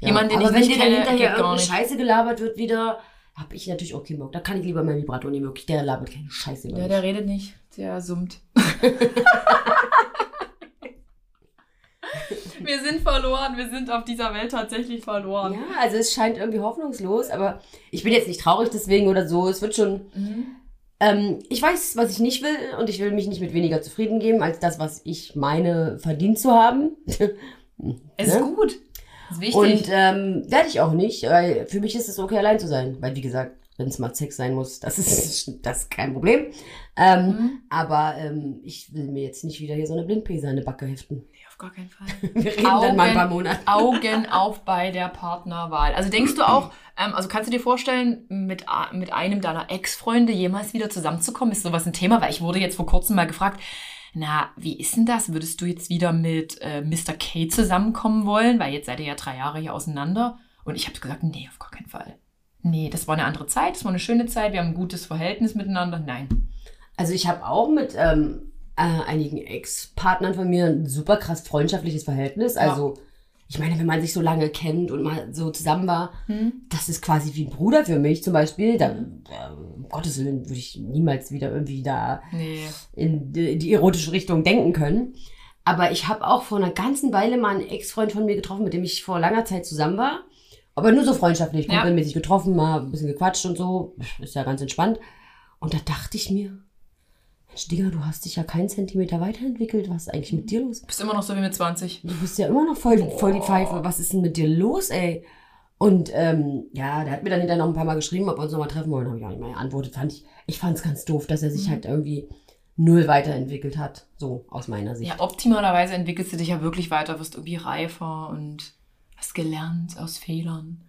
Ja. Jemand, den aber ich wenn nicht dir dann hinterher irgendeine. Scheiße gelabert wird wieder, habe ich natürlich auch keinen Bock. Da kann ich lieber meinen Vibrator nehmen, wirklich. Der labert keine Scheiße über Ja, der redet nicht. Der summt. wir sind verloren. Wir sind auf dieser Welt tatsächlich verloren. Ja, also es scheint irgendwie hoffnungslos, aber ich bin jetzt nicht traurig deswegen oder so. Es wird schon. Mhm. Ähm, ich weiß, was ich nicht will und ich will mich nicht mit weniger zufrieden geben, als das, was ich meine, verdient zu haben. Es ist Ne? gut. Das ist wichtig. Und ähm, werde ich auch nicht, weil für mich ist es okay, allein zu sein. Weil, wie gesagt, wenn es mal Sex sein muss, das ist, das ist kein Problem. Ähm, Mhm. Aber ähm, ich will mir jetzt nicht wieder hier so eine Blindpese an die Backe heften. Auf gar keinen Fall. Wir reden dann mal ein paar Augen- Monate. Augen auf bei der Partnerwahl. Also denkst du auch, ähm, also kannst du dir vorstellen, mit, mit einem deiner Ex-Freunde jemals wieder zusammenzukommen? Ist sowas ein Thema? Weil ich wurde jetzt vor kurzem mal gefragt, na, wie ist denn das? Würdest du jetzt wieder mit äh, Mr. K zusammenkommen wollen? Weil jetzt seid ihr ja drei Jahre hier auseinander. Und ich habe gesagt, nee, auf gar keinen Fall. Nee, das war eine andere Zeit, das war eine schöne Zeit, wir haben ein gutes Verhältnis miteinander. Nein. Also ich habe auch mit ähm, äh, einigen Ex-Partnern von mir ein super krass freundschaftliches Verhältnis. Also ich meine, wenn man sich so lange kennt und mal so zusammen war, das ist quasi wie ein Bruder für mich zum Beispiel. Dann, äh, um Gottes Willen, würde ich niemals wieder irgendwie da Nee. in die, die erotische Richtung denken können. Aber ich habe auch vor einer ganzen Weile mal einen Ex-Freund von mir getroffen, mit dem ich vor langer Zeit zusammen war. Aber nur so freundschaftlich, Ja. kumpelmäßig getroffen, mal ein bisschen gequatscht und so. Ist ja ganz entspannt. Und da dachte ich mir, Mensch, Digga, du hast dich ja keinen Zentimeter weiterentwickelt. Was ist eigentlich mit dir los? Bist immer noch so wie mit 20. Du bist ja immer noch voll, voll die Pfeife. Was ist denn mit dir los, ey? Und ähm, ja, der hat mir dann hinterher noch ein paar Mal geschrieben, ob wir uns nochmal treffen wollen. Habe ich auch nicht mehr geantwortet. Fand ich, ich fand es ganz doof, dass er sich halt irgendwie null weiterentwickelt hat. So aus meiner Sicht. Ja, optimalerweise entwickelst du dich ja wirklich weiter, wirst irgendwie reifer und hast gelernt aus Fehlern.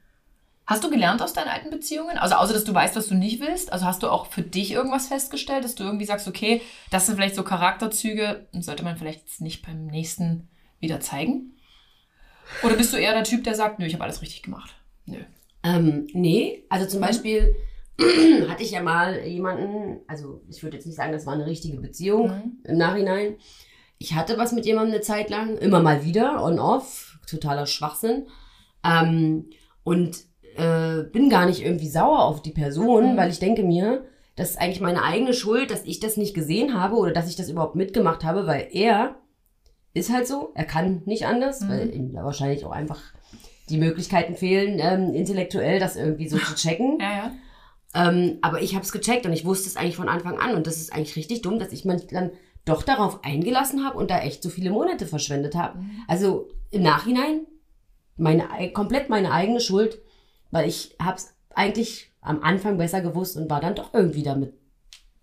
Hast du gelernt aus deinen alten Beziehungen? Also außer, dass du weißt, was du nicht willst? Also hast du auch für dich irgendwas festgestellt, dass du irgendwie sagst, okay, das sind vielleicht so Charakterzüge, sollte man vielleicht jetzt nicht beim nächsten wieder zeigen? Oder bist du eher der Typ, der sagt, nö, ich habe alles richtig gemacht? Nö. Ähm, nee, also zum Beispiel hatte ich ja mal jemanden, also ich würde jetzt nicht sagen, das war eine richtige Beziehung Mhm. im Nachhinein. Ich hatte was mit jemandem eine Zeit lang, immer mal wieder, on-off, totaler Schwachsinn. Ähm, und äh, bin gar nicht irgendwie sauer auf die Person, Mhm. weil ich denke mir, das ist eigentlich meine eigene Schuld, dass ich das nicht gesehen habe oder dass ich das überhaupt mitgemacht habe, weil er ist halt so, er kann nicht anders, Mhm. weil ihm wahrscheinlich auch einfach die Möglichkeiten fehlen, ähm, intellektuell das irgendwie so zu checken. Ja, ja. Ähm, aber ich habe es gecheckt und ich wusste es eigentlich von Anfang an. Und das ist eigentlich richtig dumm, dass ich mich dann doch darauf eingelassen habe und da echt so viele Monate verschwendet habe. Also im Nachhinein meine, ei- komplett meine eigene Schuld, weil ich habe es eigentlich am Anfang besser gewusst und war dann doch irgendwie damit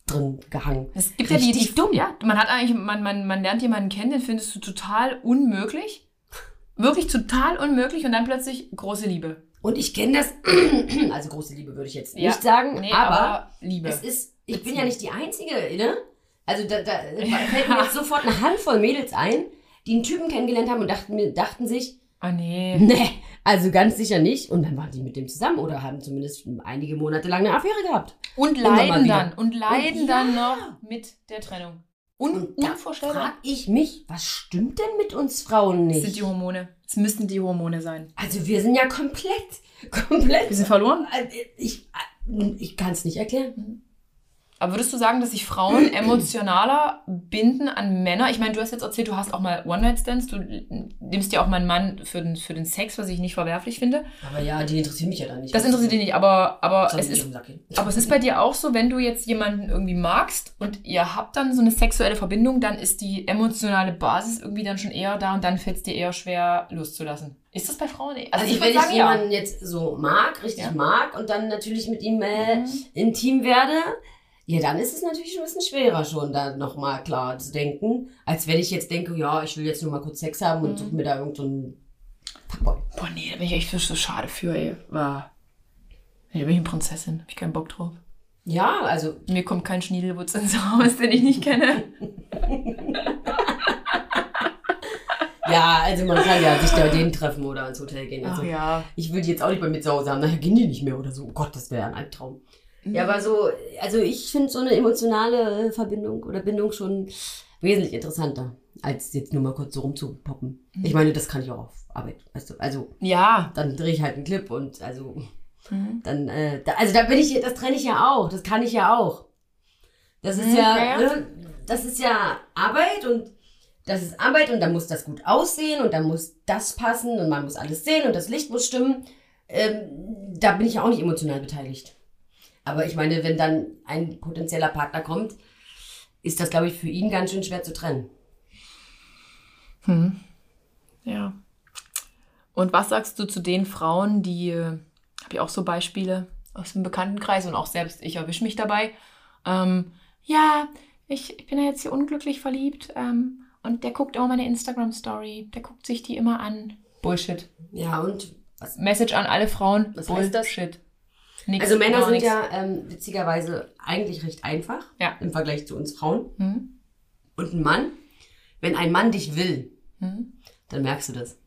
drin gehangen. Es gibt ja die, Richtig die dumm. Ja, man hat eigentlich, man, man, man lernt jemanden kennen, den findest du total unmöglich. Wirklich total unmöglich und dann plötzlich große Liebe. Und ich kenne das, also große Liebe würde ich jetzt Ja. nicht sagen, Nee, aber, aber Liebe. es ist, ich bin ja nicht die Einzige, ne? Also da, da fällt mir jetzt sofort eine Handvoll Mädels ein, die einen Typen kennengelernt haben und dachten, dachten sich, Oh nee. nee, also ganz sicher nicht. Und dann waren die mit dem zusammen oder haben zumindest einige Monate lang eine Affäre gehabt. Und leiden dann. Und leiden Und ja. dann noch mit der Trennung. Un Und da unvorstellbar. frag ich mich, was stimmt denn mit uns Frauen Das nicht? sind die Hormone. Es müssten die Hormone sein. also wir sind ja komplett, komplett. Wir sind verloren. Also Ich, ich kann es nicht erklären. Aber würdest du sagen, dass sich Frauen emotionaler binden an Männer? Ich meine, du hast jetzt erzählt, du hast auch mal One-Night-Stands. Du nimmst dir auch mal einen Mann für den, für den Sex, was ich nicht verwerflich finde. Aber ja, die interessieren mich ja dann nicht. Das interessiert dich nicht, aber, aber, es ist, aber es ist bei dir auch so, wenn du jetzt jemanden irgendwie magst und ihr habt dann so eine sexuelle Verbindung, dann ist die emotionale Basis irgendwie dann schon eher da und dann fällt es dir eher schwer loszulassen. Ist das bei Frauen? Also, ich wenn sagen, ich ja. jemanden jetzt so mag, richtig Ja. mag und dann natürlich mit ihm äh, Mhm. intim werde, ja, dann ist es natürlich ein bisschen schwerer schon, da nochmal klar zu denken, als wenn ich jetzt denke, ja, ich will jetzt nur mal kurz Sex haben und Mhm. suche mir da irgendeinen Fuckboy. Boah, nee, da bin ich echt so schade für, ey. War. Da bin ich eine Prinzessin. Hab ich keinen Bock drauf. Ja, also, Mir kommt kein Schniedelwutz ins Haus, den ich nicht kenne. ja, also man kann ja sich da den treffen oder ins Hotel gehen. Also, Ach ja. ich will die jetzt auch nicht bei mir zu Hause haben, nachher gehen die nicht mehr oder so. Oh Gott, das wäre ein Albtraum. Ja, aber so, also ich finde so eine emotionale Verbindung oder Bindung schon wesentlich interessanter, als jetzt nur mal kurz so rumzupoppen. Ich meine, das kann ich auch auf Arbeit, weißt du. Also Ja. dann drehe ich halt einen Clip und also Mhm. dann, äh, da, also da bin ich, das trenne ich ja auch, das kann ich ja auch. Das ist Mhm, ja, ja, ja. Ne, das ist ja Arbeit und das ist Arbeit und dann muss das gut aussehen und dann muss das passen und man muss alles sehen und das Licht muss stimmen. Ähm, da bin ich ja auch nicht emotional beteiligt. Aber ich meine, wenn dann ein potenzieller Partner kommt, ist das, glaube ich, für ihn ganz schön schwer zu trennen. Hm. Ja. Und was sagst du zu den Frauen, die, habe ich auch so Beispiele aus dem Bekanntenkreis und auch selbst ich erwische mich dabei. Ähm, ja, ich, ich bin ja jetzt hier unglücklich verliebt ähm, und der guckt immer meine Instagram-Story, der guckt sich die immer an. Bullshit. Ja, und was, Message an alle Frauen. Was heißt das? Bullshit. Nix, also Männer sind ja ähm, witzigerweise eigentlich recht einfach Ja. im Vergleich zu uns Frauen. Hm? Und ein Mann, wenn ein Mann dich will, Hm? dann merkst du das.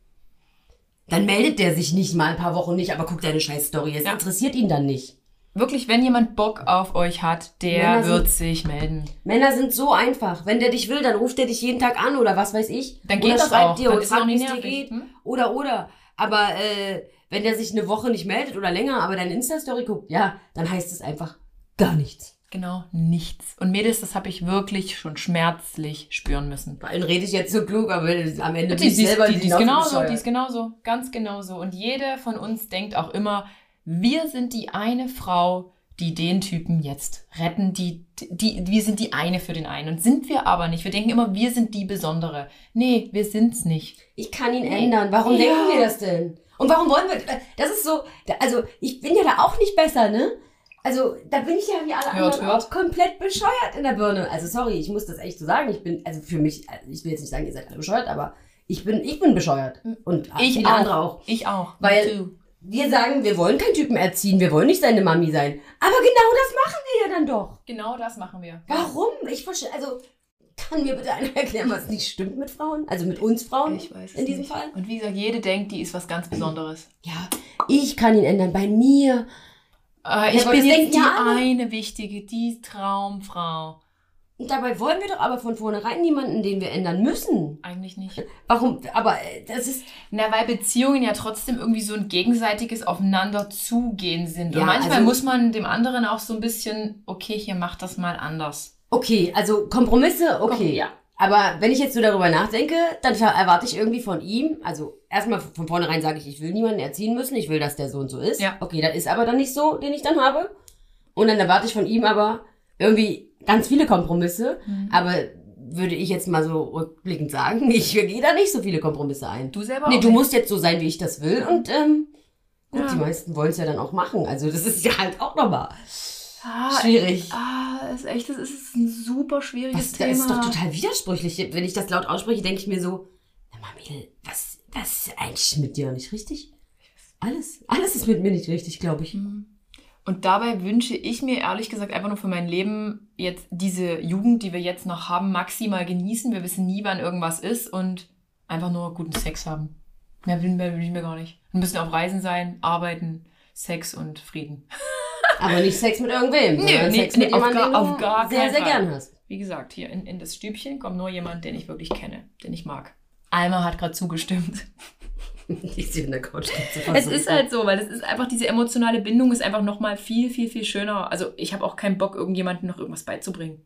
Dann meldet der sich nicht mal ein paar Wochen nicht, aber guckt deine scheiß Story. Es Ja. interessiert ihn dann nicht. Wirklich, wenn jemand Bock auf euch hat, der Männer sind- wird sich melden. Männer sind so einfach. Wenn der dich will, dann ruft er dich jeden Tag an oder was weiß ich. Dann geht oder das schreibt auch. dir Dann und fragt, wie nicht es dir geht. Hm? Oder, oder. Aber äh, wenn der sich eine Woche nicht meldet oder länger, aber deine Insta-Story guckt, ja, dann heißt es einfach gar nichts. Genau, nichts. Und Mädels, das habe ich wirklich schon schmerzlich spüren müssen. Vor allem rede ich jetzt so klug, aber am Ende Die, bin ich die, selber die, die ist genauso die ist genauso, ganz genauso. Und jede von uns denkt auch immer, wir sind die eine Frau, die den Typen jetzt retten, die, die, wir sind die eine für den einen. Und sind wir aber nicht. Wir denken immer, wir sind die Besondere. Nee, wir sind's nicht. Ich kann ihn ändern. Warum Ja. denken wir das denn? Und warum wollen wir, das ist so, also ich bin ja da auch nicht besser, ne? Also da bin ich ja wie alle Hört, anderen hört. auch komplett bescheuert in der Birne. Also sorry, ich muss das echt so sagen. Ich bin, also für mich, also ich will jetzt nicht sagen, ihr seid alle bescheuert, aber ich bin, ich bin bescheuert. Und Ich viele auch. andere auch. Ich auch. Weil-. Wir sagen, wir wollen keinen Typen erziehen, wir wollen nicht seine Mami sein. Aber genau das machen wir ja dann doch. Genau das machen wir. Warum? Ich verstehe, also kann mir bitte einer erklären, was nicht stimmt mit Frauen? Also mit uns Frauen Ich weiß in diesem nicht. Fall? Und wie gesagt, jede denkt, die ist was ganz Besonderes. Ja, ich kann ihn ändern. Bei mir. Äh, ich bin jetzt die ja eine wichtige, die Traumfrau. Und dabei wollen wir doch aber von vornherein niemanden, den wir ändern müssen. Eigentlich nicht. Warum? Aber äh, das ist. Na, weil Beziehungen ja trotzdem irgendwie so ein gegenseitiges Aufeinander zugehen sind. Und Ja, manchmal also- muss man dem anderen auch so ein bisschen, okay, hier mach das mal anders. Okay, also Kompromisse, okay. Ja. Aber wenn ich jetzt so darüber nachdenke, dann erwarte ich irgendwie von ihm, also erstmal von vornherein sage ich, ich will niemanden erziehen müssen, ich will, dass der so und so ist. Ja. Okay, das ist aber dann nicht so, den ich dann habe. Und dann erwarte ich von ihm aber irgendwie ganz viele Kompromisse. Mhm. Aber würde ich jetzt mal so rückblickend sagen, ich gehe da nicht so viele Kompromisse ein. Du selber Nee, du nicht. musst jetzt so sein, wie ich das will. Und ähm, gut, Ja. die meisten wollen es ja dann auch machen. Also das ist ja halt auch nochmal Ah, schwierig. Ah, ist echt, das ist ein super schwieriges Das, Thema. das ist doch total widersprüchlich. Wenn ich das laut ausspreche, denke ich mir so, mal, Mädel, was, was ist eigentlich mit dir nicht richtig? Alles, alles ist mit mir nicht richtig, glaube ich. Und dabei wünsche ich mir ehrlich gesagt einfach nur für mein Leben jetzt diese Jugend, die wir jetzt noch haben, maximal genießen. Wir wissen nie, wann irgendwas ist und einfach nur guten Sex haben. Mehr will, mehr will ich mir gar nicht. Wir müssen auf Reisen sein, arbeiten, Sex und Frieden. Aber nicht Sex mit irgendwem. Sondern nee, Sex mit nee, auf jemandem, gar- den du auf gar sehr, sehr gern hast. Wie gesagt, hier in, in das Stübchen kommt nur jemand, den ich wirklich kenne, den ich mag. Alma hat gerade zugestimmt. Die ist hier in der Couch. Es ist halt so, weil es ist einfach, diese emotionale Bindung ist einfach nochmal viel, viel, viel schöner. Also ich habe auch keinen Bock, irgendjemandem noch irgendwas beizubringen.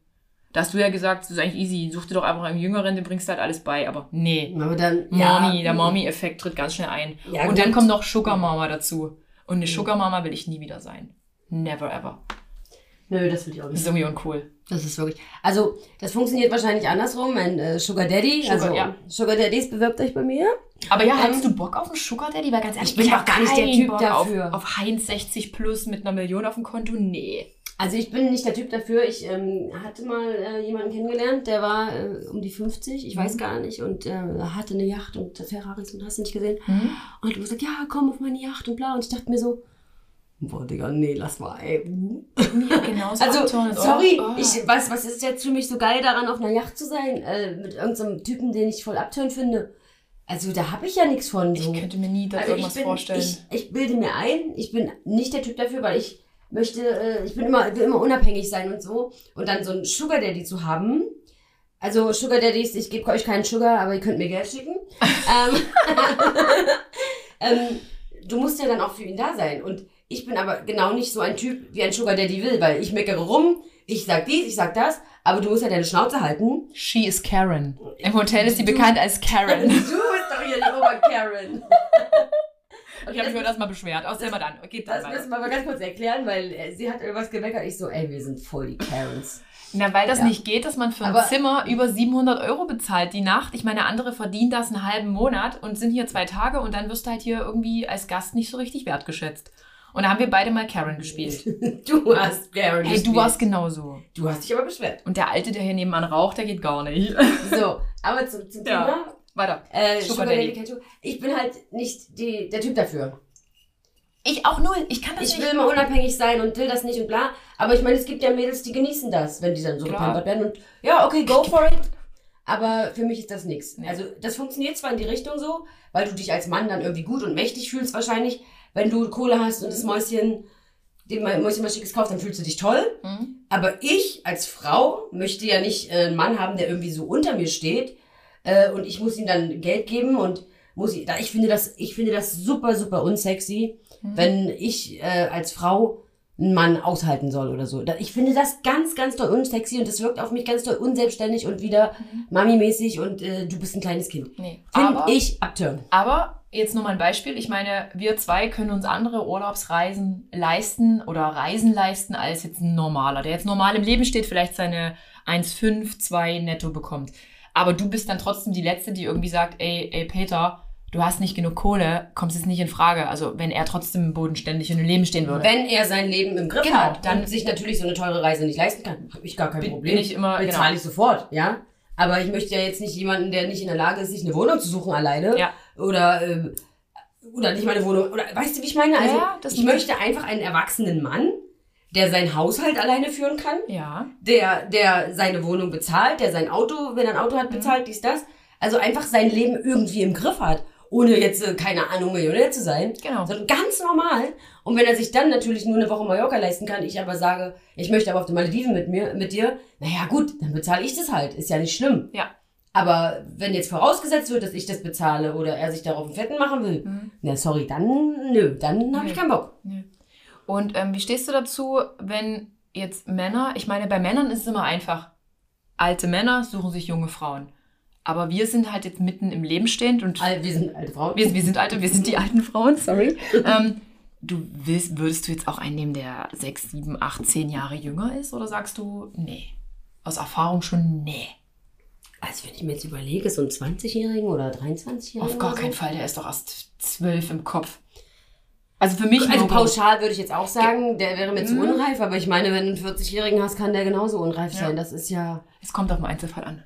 Da hast du ja gesagt, das ist eigentlich easy, such dir doch einfach einen Jüngeren, dem bringst du halt alles bei. Aber nee, Aber dann, Mommy, ja, der Mommy-Effekt tritt ganz schnell ein. Ja, und dann gut. kommt noch Sugar Mama dazu. Und eine Sugar Mama will ich nie wieder sein. Never ever. Nö, das will ich auch Das nicht. ist irgendwie uncool. Das ist wirklich. Also, das funktioniert wahrscheinlich andersrum. Ein äh, Sugar Daddy, Sugar, also ja. Sugar Daddies bewirbt euch bei mir. Aber ja, Ähm, hättest du Bock auf einen Sugar Daddy? Weil ganz ehrlich, Ich bin hab doch gar nicht der Typ Bock dafür. Auf, auf Heinz 60 plus mit einer Million auf dem Konto? Nee. Also ich bin nicht der Typ dafür. Ich ähm, hatte mal äh, jemanden kennengelernt, der war äh, um die 50, ich Mhm. weiß gar nicht, und äh, hatte eine Yacht und Ferraris und hast du nicht gesehen. Hm? Und hat gesagt, ja, komm auf meine Yacht und bla. Und ich dachte mir so, boah, Digga, nee, lass mal, ey. Mir genauso Also, abturnen. Oh, sorry, oh. ich, was, was ist jetzt für mich so geil daran, auf einer Yacht zu sein, äh, mit irgendeinem Typen, den ich voll abtören finde? Also da habe ich ja nichts von. So. Ich könnte mir nie da Also irgendwas bin, vorstellen. ich, ich bilde mir ein, ich bin nicht der Typ dafür, weil ich möchte, äh, ich bin immer, will immer unabhängig sein und so. Und dann so einen Sugar Daddy zu haben. Also Sugar Daddies, ich gebe euch keinen Sugar, aber ihr könnt mir Geld schicken. ähm, ähm, du musst ja dann auch für ihn da sein. Und ich bin aber genau nicht so ein Typ, wie ein Sugar Daddy will, weil ich meckere rum, ich sag dies, ich sag das, aber du musst ja deine Schnauze halten. She is Karen. Im Hotel ist sie bekannt als Karen. Du bist doch hier die Ober-Karen. Ich habe mich heute erstmal beschwert. Erzähl mal dann. Geht dann Das weiter. müssen wir mal ganz kurz erklären, weil äh, sie hat irgendwas gemeckert. Ich so, ey, wir sind voll die Karens. Na, weil das Ja. nicht geht, dass man für ein Aber- Zimmer über 700 Euro bezahlt die Nacht. Ich meine, andere verdienen das einen halben Monat und sind hier zwei Tage und dann wirst du halt hier irgendwie als Gast nicht so richtig wertgeschätzt. Und da haben wir beide mal Karen gespielt. Du hast Karen Hey, du gespielt. warst genauso. Du hast dich aber beschwert. Und der Alte, der hier nebenan raucht, der geht gar nicht. So, aber zum, zum Ja. Thema. Weiter. Äh, Sugar Sugar Daddy. Daddy, Ich bin halt nicht die, der Typ dafür. Ich auch null. Ich kann das Ich nicht. will immer unabhängig sein und will das nicht und bla. Aber ich meine, es gibt ja Mädels, die genießen das, wenn die dann so Klar. gepampert werden. Und ja, okay, go for it. Aber für mich ist das nichts. Nee. Also das funktioniert zwar in die Richtung so, weil du dich als Mann dann irgendwie gut und mächtig fühlst wahrscheinlich. Wenn du Kohle hast und das Mäuschen, dem Mäuschen was Schickes kauft, dann fühlst du dich toll. Mhm. Aber ich als Frau möchte ja nicht äh, einen Mann haben, der irgendwie so unter mir steht äh, und ich muss ihm dann Geld geben und muss ich, da ich finde das, ich finde das super, super unsexy, Mhm. wenn ich äh, als Frau einen Mann aushalten soll oder so. Ich finde das ganz, ganz doll unsexy und das wirkt auf mich ganz doll unselbstständig und wieder Mami-mäßig und äh, du bist ein kleines Kind. Nee. Finde Aber, ich abturn. aber jetzt nur mal ein Beispiel. Ich meine, wir zwei können uns andere Urlaubsreisen leisten oder Reisen leisten als jetzt ein normaler, der jetzt normal im Leben steht, vielleicht seine 1,5, 2 netto bekommt. Aber du bist dann trotzdem die Letzte, die irgendwie sagt, ey, ey Peter, du hast nicht genug Kohle, kommst jetzt nicht in Frage. Also wenn er trotzdem bodenständig in dem Leben stehen würde. Wenn er sein Leben im Griff Genau, hat dann- und sich natürlich so eine teure Reise nicht leisten kann, habe ich gar kein Bin- Problem. bin ich immer- bezahle genau. ich sofort, ja. Aber ich möchte ja jetzt nicht jemanden, der nicht in der Lage ist, sich eine Wohnung zu suchen alleine. Ja. Oder, ähm, oder nicht mal eine Wohnung. Oder weißt du, wie ich meine? Also Ja, das ich möchte einfach einen erwachsenen Mann, der seinen Haushalt alleine führen kann, ja. der, der seine Wohnung bezahlt, der sein Auto, wenn er ein Auto Mhm. hat, bezahlt, dies, das. Also einfach sein Leben irgendwie im Griff hat. Ohne jetzt, äh, keine Ahnung, Millionär zu sein. Genau. Sondern ganz normal. Und wenn er sich dann natürlich nur eine Woche Mallorca leisten kann, ich aber sage, ich möchte aber auf die Malediven mit mir, mit dir, naja gut, dann bezahle ich das halt. Ist ja nicht schlimm. Ja. Aber wenn jetzt vorausgesetzt wird, dass ich das bezahle oder er sich darauf einen Fetten machen will, Mhm. na sorry, dann nö, dann habe ich keinen Bock. Und ähm, wie stehst du dazu, wenn jetzt Männer, ich meine, bei Männern ist es immer einfach, alte Männer suchen sich junge Frauen. Aber wir sind halt jetzt mitten im Leben stehend und Al- Wir sind alte Frauen. wir, wir sind alte, wir sind die alten Frauen, sorry. ähm, du willst, würdest du jetzt auch einen nehmen, der sechs, sieben, acht, zehn Jahre jünger ist? Oder sagst du, nee, aus Erfahrung schon, nee, Also wenn ich mir jetzt überlege, so einen 20-Jährigen oder 23-Jährigen. auf gar oder so. keinen Fall, der ist doch erst zwölf im Kopf. Also für mich Also pauschal würde ich jetzt auch sagen, der wäre mir zu Mhm. unreif, aber ich meine, wenn du einen 40-Jährigen hast, kann der genauso unreif Ja. sein. Das ist ja, Es kommt auf den Einzelfall an.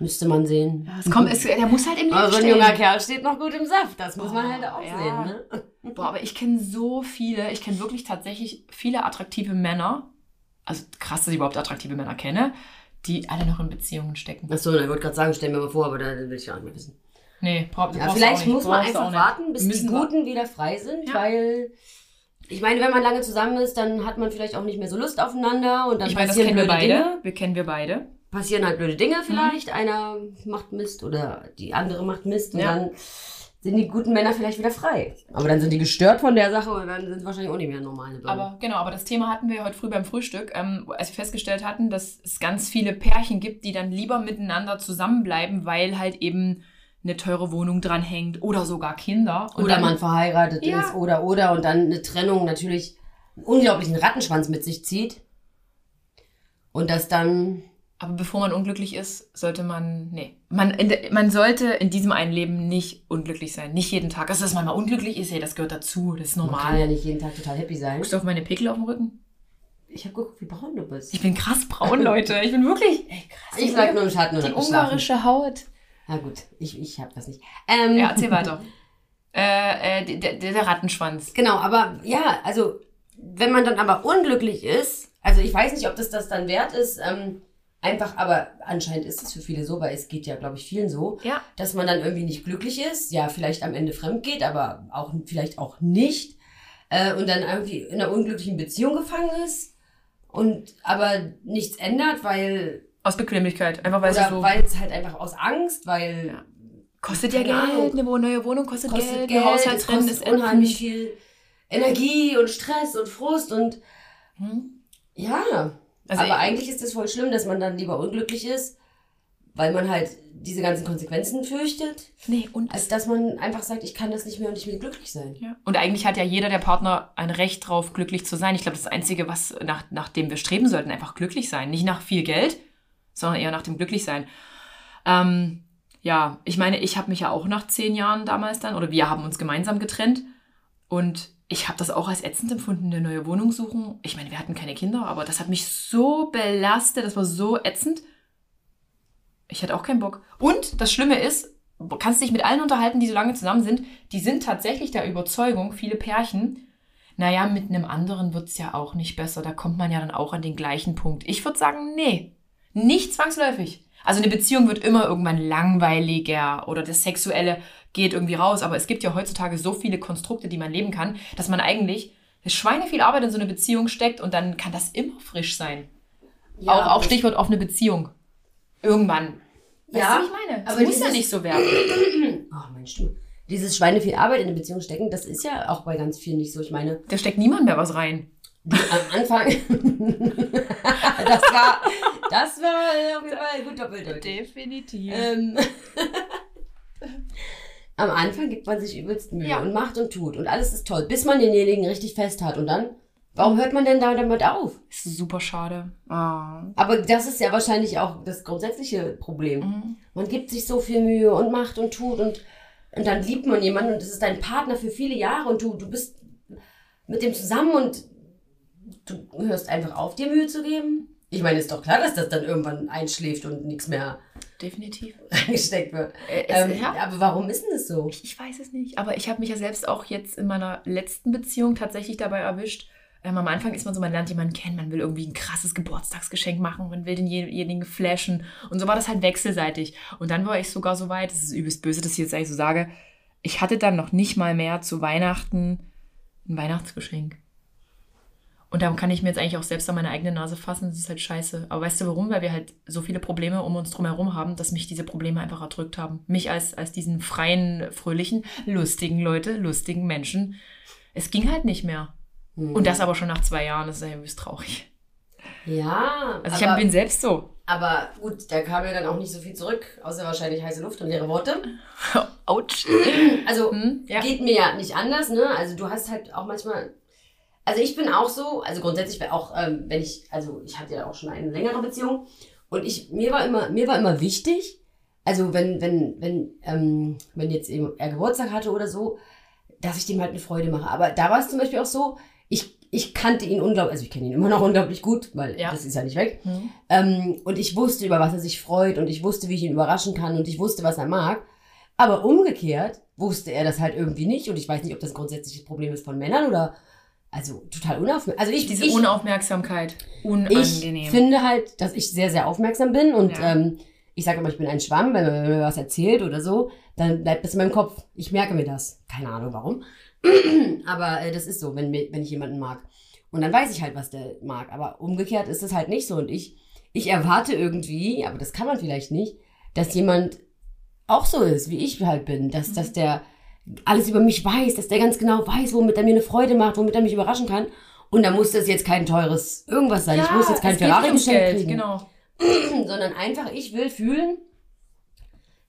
Müsste man sehen. Ja, es kommt, es, der muss halt im Leben Aber so ein stehen. junger Kerl steht noch gut im Saft. Das muss man Oh, halt auch ja. sehen. Ne? Boah, aber ich kenne so viele, ich kenne wirklich tatsächlich viele attraktive Männer, also krass, dass ich überhaupt attraktive Männer kenne, die alle noch in Beziehungen stecken. Achso, ich wollte gerade sagen, stell mir mal vor, aber da will ich ja auch nicht mehr wissen. Nee, brauch, Ja, vielleicht muss man einfach warten, bis die Müssen. Guten wieder frei sind, Ja. weil ich meine, wenn man lange zusammen ist, dann hat man vielleicht auch nicht mehr so Lust aufeinander und dann Ich meine, das kennen wir beide. Dinge. Wir kennen wir beide. Passieren halt blöde Dinge vielleicht. Mhm. Einer macht Mist oder die andere macht Mist und Ja. dann sind die guten Männer vielleicht wieder frei. Aber dann sind die gestört von der Sache und dann sind sie wahrscheinlich auch nicht mehr normale Bürger. Aber genau, aber das Thema hatten wir heute früh beim Frühstück, ähm, als wir festgestellt hatten, dass es ganz viele Pärchen gibt, die dann lieber miteinander zusammenbleiben, weil halt eben eine teure Wohnung dranhängt oder sogar Kinder. Und oder dann, man verheiratet Ja. ist oder oder und dann eine Trennung natürlich einen unglaublichen Rattenschwanz mit sich zieht. Und das dann Aber bevor man unglücklich ist, sollte man, nee, man, in man sollte in diesem einen Leben nicht unglücklich sein. Nicht jeden Tag. Also, dass man mal unglücklich ist, ey, das gehört dazu. Das ist man kann normal. ja nicht jeden Tag total happy sein. Guckst du auf meine Pickel auf dem Rücken? Ich habe geguckt, wie braun du bist. Ich bin krass braun, Leute. Ich bin wirklich, ey, krass. Ich lag nur im Schatten und die ungarische Haut. Na gut, ich, ich hab das nicht. Ähm, Ja, erzähl weiter. äh, äh, der, der, der Rattenschwanz. Genau, aber ja, also wenn man dann aber unglücklich ist, also ich weiß nicht, ob das das dann wert ist, ähm, einfach, aber anscheinend ist es für viele so, weil es geht ja, glaube ich, vielen so, Ja. dass man dann irgendwie nicht glücklich ist, ja, vielleicht am Ende fremd geht, aber auch vielleicht auch nicht. äh, und dann irgendwie in einer unglücklichen Beziehung gefangen ist und aber nichts ändert, weil Aus Bequemlichkeit. Einfach weil sie so. weil es halt einfach aus Angst, weil Ja. kostet ja Geld. Ahnung. Eine neue Wohnung kostet, kostet Geld. Geld, Ein Haushalt es drin kostet ist unheimlich viel Energie und Stress und Frust und Hm? ja. Also aber ich- eigentlich ist es voll schlimm, dass man dann lieber unglücklich ist, weil man halt diese ganzen Konsequenzen fürchtet, Nee, und als dass man einfach sagt, ich kann das nicht mehr und ich will glücklich sein. Ja. Und eigentlich hat ja jeder der Partner ein Recht drauf, glücklich zu sein. Ich glaube, das Einzige, was nach, nach dem wir streben sollten, einfach glücklich sein. Nicht nach viel Geld, sondern eher nach dem Glücklichsein. Ähm, ja, ich meine, ich habe mich ja auch nach zehn Jahren damals dann, oder wir haben uns gemeinsam getrennt. Und ich habe das auch als ätzend empfunden, eine neue Wohnung suchen. Ich meine, wir hatten keine Kinder, aber das hat mich so belastet, das war so ätzend. Ich hatte auch keinen Bock. Und das Schlimme ist, du kannst dich mit allen unterhalten, die so lange zusammen sind, die sind tatsächlich der Überzeugung, viele Pärchen, naja, mit einem anderen wird's ja auch nicht besser. Da kommt man ja dann auch an den gleichen Punkt. Ich würde sagen, nee, nicht zwangsläufig. Also eine Beziehung wird immer irgendwann langweiliger oder das Sexuelle geht irgendwie raus. Aber es gibt ja heutzutage so viele Konstrukte, die man leben kann, dass man eigentlich Schweine viel Arbeit in so eine Beziehung steckt und dann kann das immer frisch sein. auch, auch Stichwort offene Beziehung. Irgendwann. Weißt Ja, du, ich meine? Das aber muss ja nicht so werden. Oh, mein Stimme. Dieses Schweine viel Arbeit in eine Beziehung stecken, das ist ja auch bei ganz vielen nicht so. Ich meine, Da steckt niemand mehr was rein. die am Anfang, das war, das war auf jeden Fall gut doppeldeutig. Definitiv. Ähm, am Anfang gibt man sich übelst Mühe Ja. und macht und tut und alles ist toll, bis man denjenigen richtig fest hat und dann, warum hört man denn da damit auf? ist super schade. Ah. Aber das ist ja wahrscheinlich auch das grundsätzliche Problem. Mhm. Man gibt sich so viel Mühe und macht und tut und, und dann liebt man jemanden und es ist dein Partner für viele Jahre und du, du bist mit dem zusammen und du hörst einfach auf, dir Mühe zu geben. Ich meine, ist doch klar, dass das dann irgendwann einschläft und nichts mehr Definitiv. reingesteckt wird. Äh, es- Ähm, ja. Aber warum ist denn das so? Ich, ich weiß es nicht, aber ich habe mich ja selbst auch jetzt in meiner letzten Beziehung tatsächlich dabei erwischt. Ähm, am Anfang ist man so, man lernt jemanden kennen, man will irgendwie ein krasses Geburtstagsgeschenk machen, man will denjenigen flashen. Und so war das halt wechselseitig. Und dann war ich sogar so weit, das ist übelst böse, dass ich jetzt eigentlich so sage, ich hatte dann noch nicht mal mehr zu Weihnachten ein Weihnachtsgeschenk. Und da kann ich mir jetzt eigentlich auch selbst an meine eigene Nase fassen, das ist halt scheiße. Aber weißt du warum? Weil wir halt so viele Probleme um uns drum herum haben, dass mich diese Probleme einfach erdrückt haben. Mich als, als diesen freien, fröhlichen, lustigen Leute, lustigen Menschen. Es ging halt nicht mehr. Und das aber schon nach zwei Jahren, das ist ja übelst traurig. Ja, Also ich aber, bin selbst so. aber gut, da kam ja dann auch nicht so viel zurück, außer wahrscheinlich heiße Luft und leere Worte. Autsch. Also Hm, ja. geht mir ja nicht anders, ne? Also du hast halt auch manchmal. Also ich bin auch so, also grundsätzlich auch, ähm, wenn ich, also ich hatte ja auch schon eine längere Beziehung und ich, mir war immer, mir war immer wichtig, also wenn, wenn, wenn, ähm, wenn jetzt eben er Geburtstag hatte oder so, dass ich dem halt eine Freude mache. Aber da war es zum Beispiel auch so, ich, ich kannte ihn unglaublich, also ich kenne ihn immer noch unglaublich gut, weil Ja. das ist ja nicht weg. Hm. Ähm, und ich wusste, über was er sich freut und ich wusste, wie ich ihn überraschen kann und ich wusste, was er mag. Aber umgekehrt wusste er das halt irgendwie nicht und ich weiß nicht, ob das ein grundsätzliches Problem ist von Männern oder also total unaufmerksam. Also ich, Diese ich, Unaufmerksamkeit. ich Unangenehm. finde halt, dass ich sehr, sehr aufmerksam bin und Ja. ähm, ich sage immer, ich bin ein Schwamm, wenn man mir was erzählt oder so, dann bleibt das in meinem Kopf. Ich merke mir das. Keine Ahnung warum. Aber äh, das ist so, wenn, wenn ich jemanden mag. Und dann weiß ich halt, was der mag. Aber umgekehrt ist es halt nicht so. Und ich, ich erwarte irgendwie, aber das kann man vielleicht nicht, dass jemand auch so ist, wie ich halt bin. Dass, dass der alles über mich weiß, dass der ganz genau weiß, womit er mir eine Freude macht, womit er mich überraschen kann. Und da muss das jetzt kein teures irgendwas sein. ich muss jetzt kein es geht Geld, kriegen Genau. sondern einfach, ich will fühlen,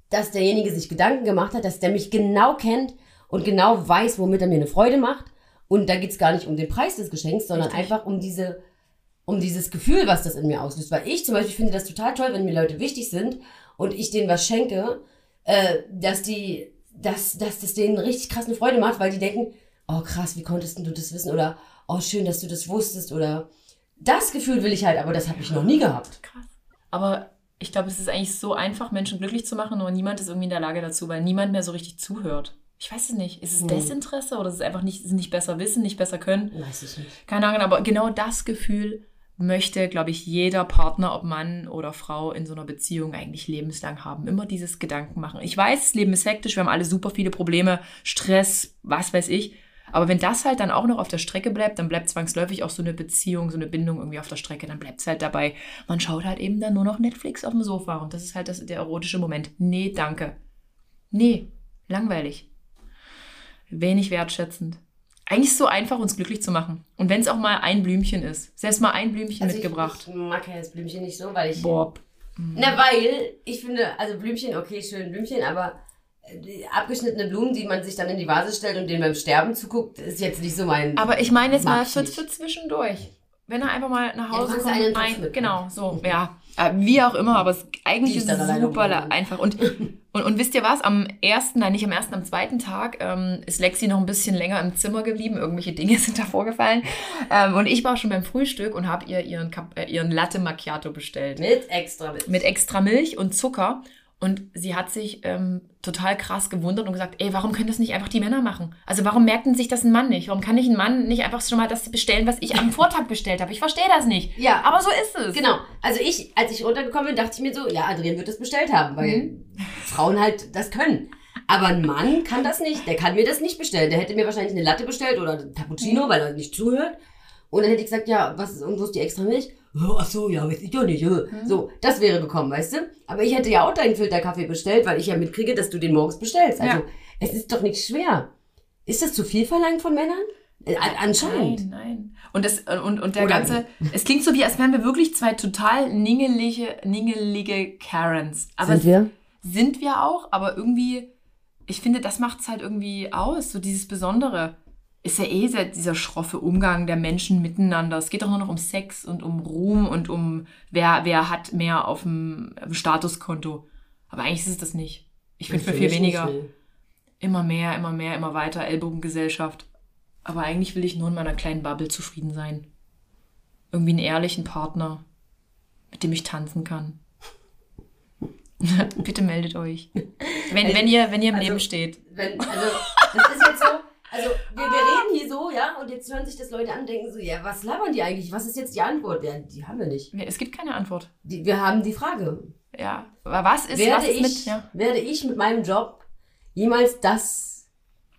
dass derjenige sich Gedanken gemacht hat, dass der mich genau kennt und genau weiß, womit er mir eine Freude macht. Und da geht's gar nicht um den Preis des Geschenks, sondern Richtig. einfach um diese, um dieses Gefühl, was das in mir auslöst. Weil ich zum Beispiel finde das total toll, wenn mir Leute wichtig sind und ich denen was schenke, äh, dass die, dass, dass das denen richtig krass eine Freude macht, weil die denken, oh krass, wie konntest du das wissen? Oder oh schön, dass du das wusstest oder das Gefühl will ich halt, aber das habe ich noch nie gehabt. Krass. Aber ich glaube, es ist eigentlich so einfach, Menschen glücklich zu machen, aber niemand ist irgendwie in der Lage dazu, weil niemand mehr so richtig zuhört. Ich weiß es nicht. Ist es Hm. Desinteresse oder ist es einfach nicht, nicht besser wissen, nicht besser können? Weiß ich nicht. Keine Ahnung, aber genau das Gefühl möchte, glaube ich, jeder Partner, ob Mann oder Frau in so einer Beziehung eigentlich lebenslang haben. Immer dieses Gedanken machen. Ich weiß, das Leben ist hektisch, wir haben alle super viele Probleme, Stress, was weiß ich. Aber wenn das halt dann auch noch auf der Strecke bleibt, dann bleibt zwangsläufig auch so eine Beziehung, so eine Bindung irgendwie auf der Strecke. Dann bleibt es halt dabei. Man schaut halt eben dann nur noch Netflix auf dem Sofa und das ist halt das, der erotische Moment. Nee, danke. Nee, langweilig. Wenig wertschätzend. Eigentlich so einfach, uns glücklich zu machen. Und wenn es auch mal ein Blümchen ist. Selbst mal ein Blümchen Also mitgebracht. Ich, ich mag ja das Blümchen nicht so, weil ich. Boah. Na, weil ich finde, also Blümchen, okay, schön Blümchen, aber äh, die abgeschnittene Blumen, die man sich dann in die Vase stellt und denen beim Sterben zuguckt, ist jetzt nicht so mein. Aber ich meine jetzt mal für, für zwischendurch. Wenn er einfach mal nach Ja, Hause kannst kommt, einen ein, genau, so, ja. Äh, Wie auch immer, aber es, eigentlich ist es super einfach. Und, und, und wisst ihr was? Am ersten, nein, nicht am ersten, am zweiten Tag ähm, ist Lexi noch ein bisschen länger im Zimmer geblieben. Irgendwelche Dinge sind da vorgefallen. Ähm, und ich war schon beim Frühstück und habe ihr ihren, Kap- äh, ihren Latte Macchiato bestellt. mit extra mit. mit extra Milch und Zucker. Und sie hat sich ähm, total krass gewundert und gesagt, ey, warum können das nicht einfach die Männer machen? Also warum merkt denn sich das ein Mann nicht? Warum kann nicht ein Mann nicht einfach schon mal das bestellen, was ich am Vortag bestellt habe? Ich verstehe das nicht. Ja. Aber so ist es. Genau. Also ich, als ich runtergekommen bin, dachte ich mir so, ja, Adrian wird das bestellt haben, weil Mhm. Frauen halt das können. Aber ein Mann kann das nicht. Der kann mir das nicht bestellen. Der hätte mir wahrscheinlich eine Latte bestellt oder ein Cappuccino, weil er nicht zuhört. Und dann hätte ich gesagt, ja, was ist, und wo ist die extra Milch? Oh, ach so, ja, weiß ich doch nicht. äh. Mhm. So, das wäre gekommen, weißt du? Aber ich hätte ja auch deinen Filterkaffee bestellt, weil ich ja mitkriege, dass du den morgens bestellst. Also, Ja. es ist doch nicht schwer. Ist das zu viel verlangt von Männern? Äh, an- anscheinend. Nein, nein. Und, das, und, und der Oder- ganze, es klingt so wie, als wären wir wirklich zwei total ningelige, ningelige Karens. Aber Sind wir? sind wir auch, aber irgendwie, ich finde, das macht es halt irgendwie aus, so dieses Besondere. Ist ja eh sehr, dieser schroffe Umgang der Menschen miteinander. Es geht doch nur noch um Sex und um Ruhm und um, wer, wer hat mehr auf dem auf dem Statuskonto. Aber eigentlich ist es das nicht. Ich finde mir viel weniger. Immer mehr, immer mehr, immer weiter, Ellbogengesellschaft. Aber eigentlich will ich nur in meiner kleinen Bubble zufrieden sein. Irgendwie einen ehrlichen Partner, mit dem ich tanzen kann. Bitte meldet euch. Wenn, wenn ihr, wenn ihr im Also- Leben steht. Wenn, also, das ist jetzt so, also wir, wir reden hier so, ja, und jetzt hören sich das Leute an und denken so, ja, was labern die eigentlich? Was ist jetzt die Antwort? Ja, die haben wir nicht. Es gibt keine Antwort. Die, wir haben die Frage. Ja. Aber was ist, was Werde ist ich, mit. Ja. werde ich mit meinem Job jemals das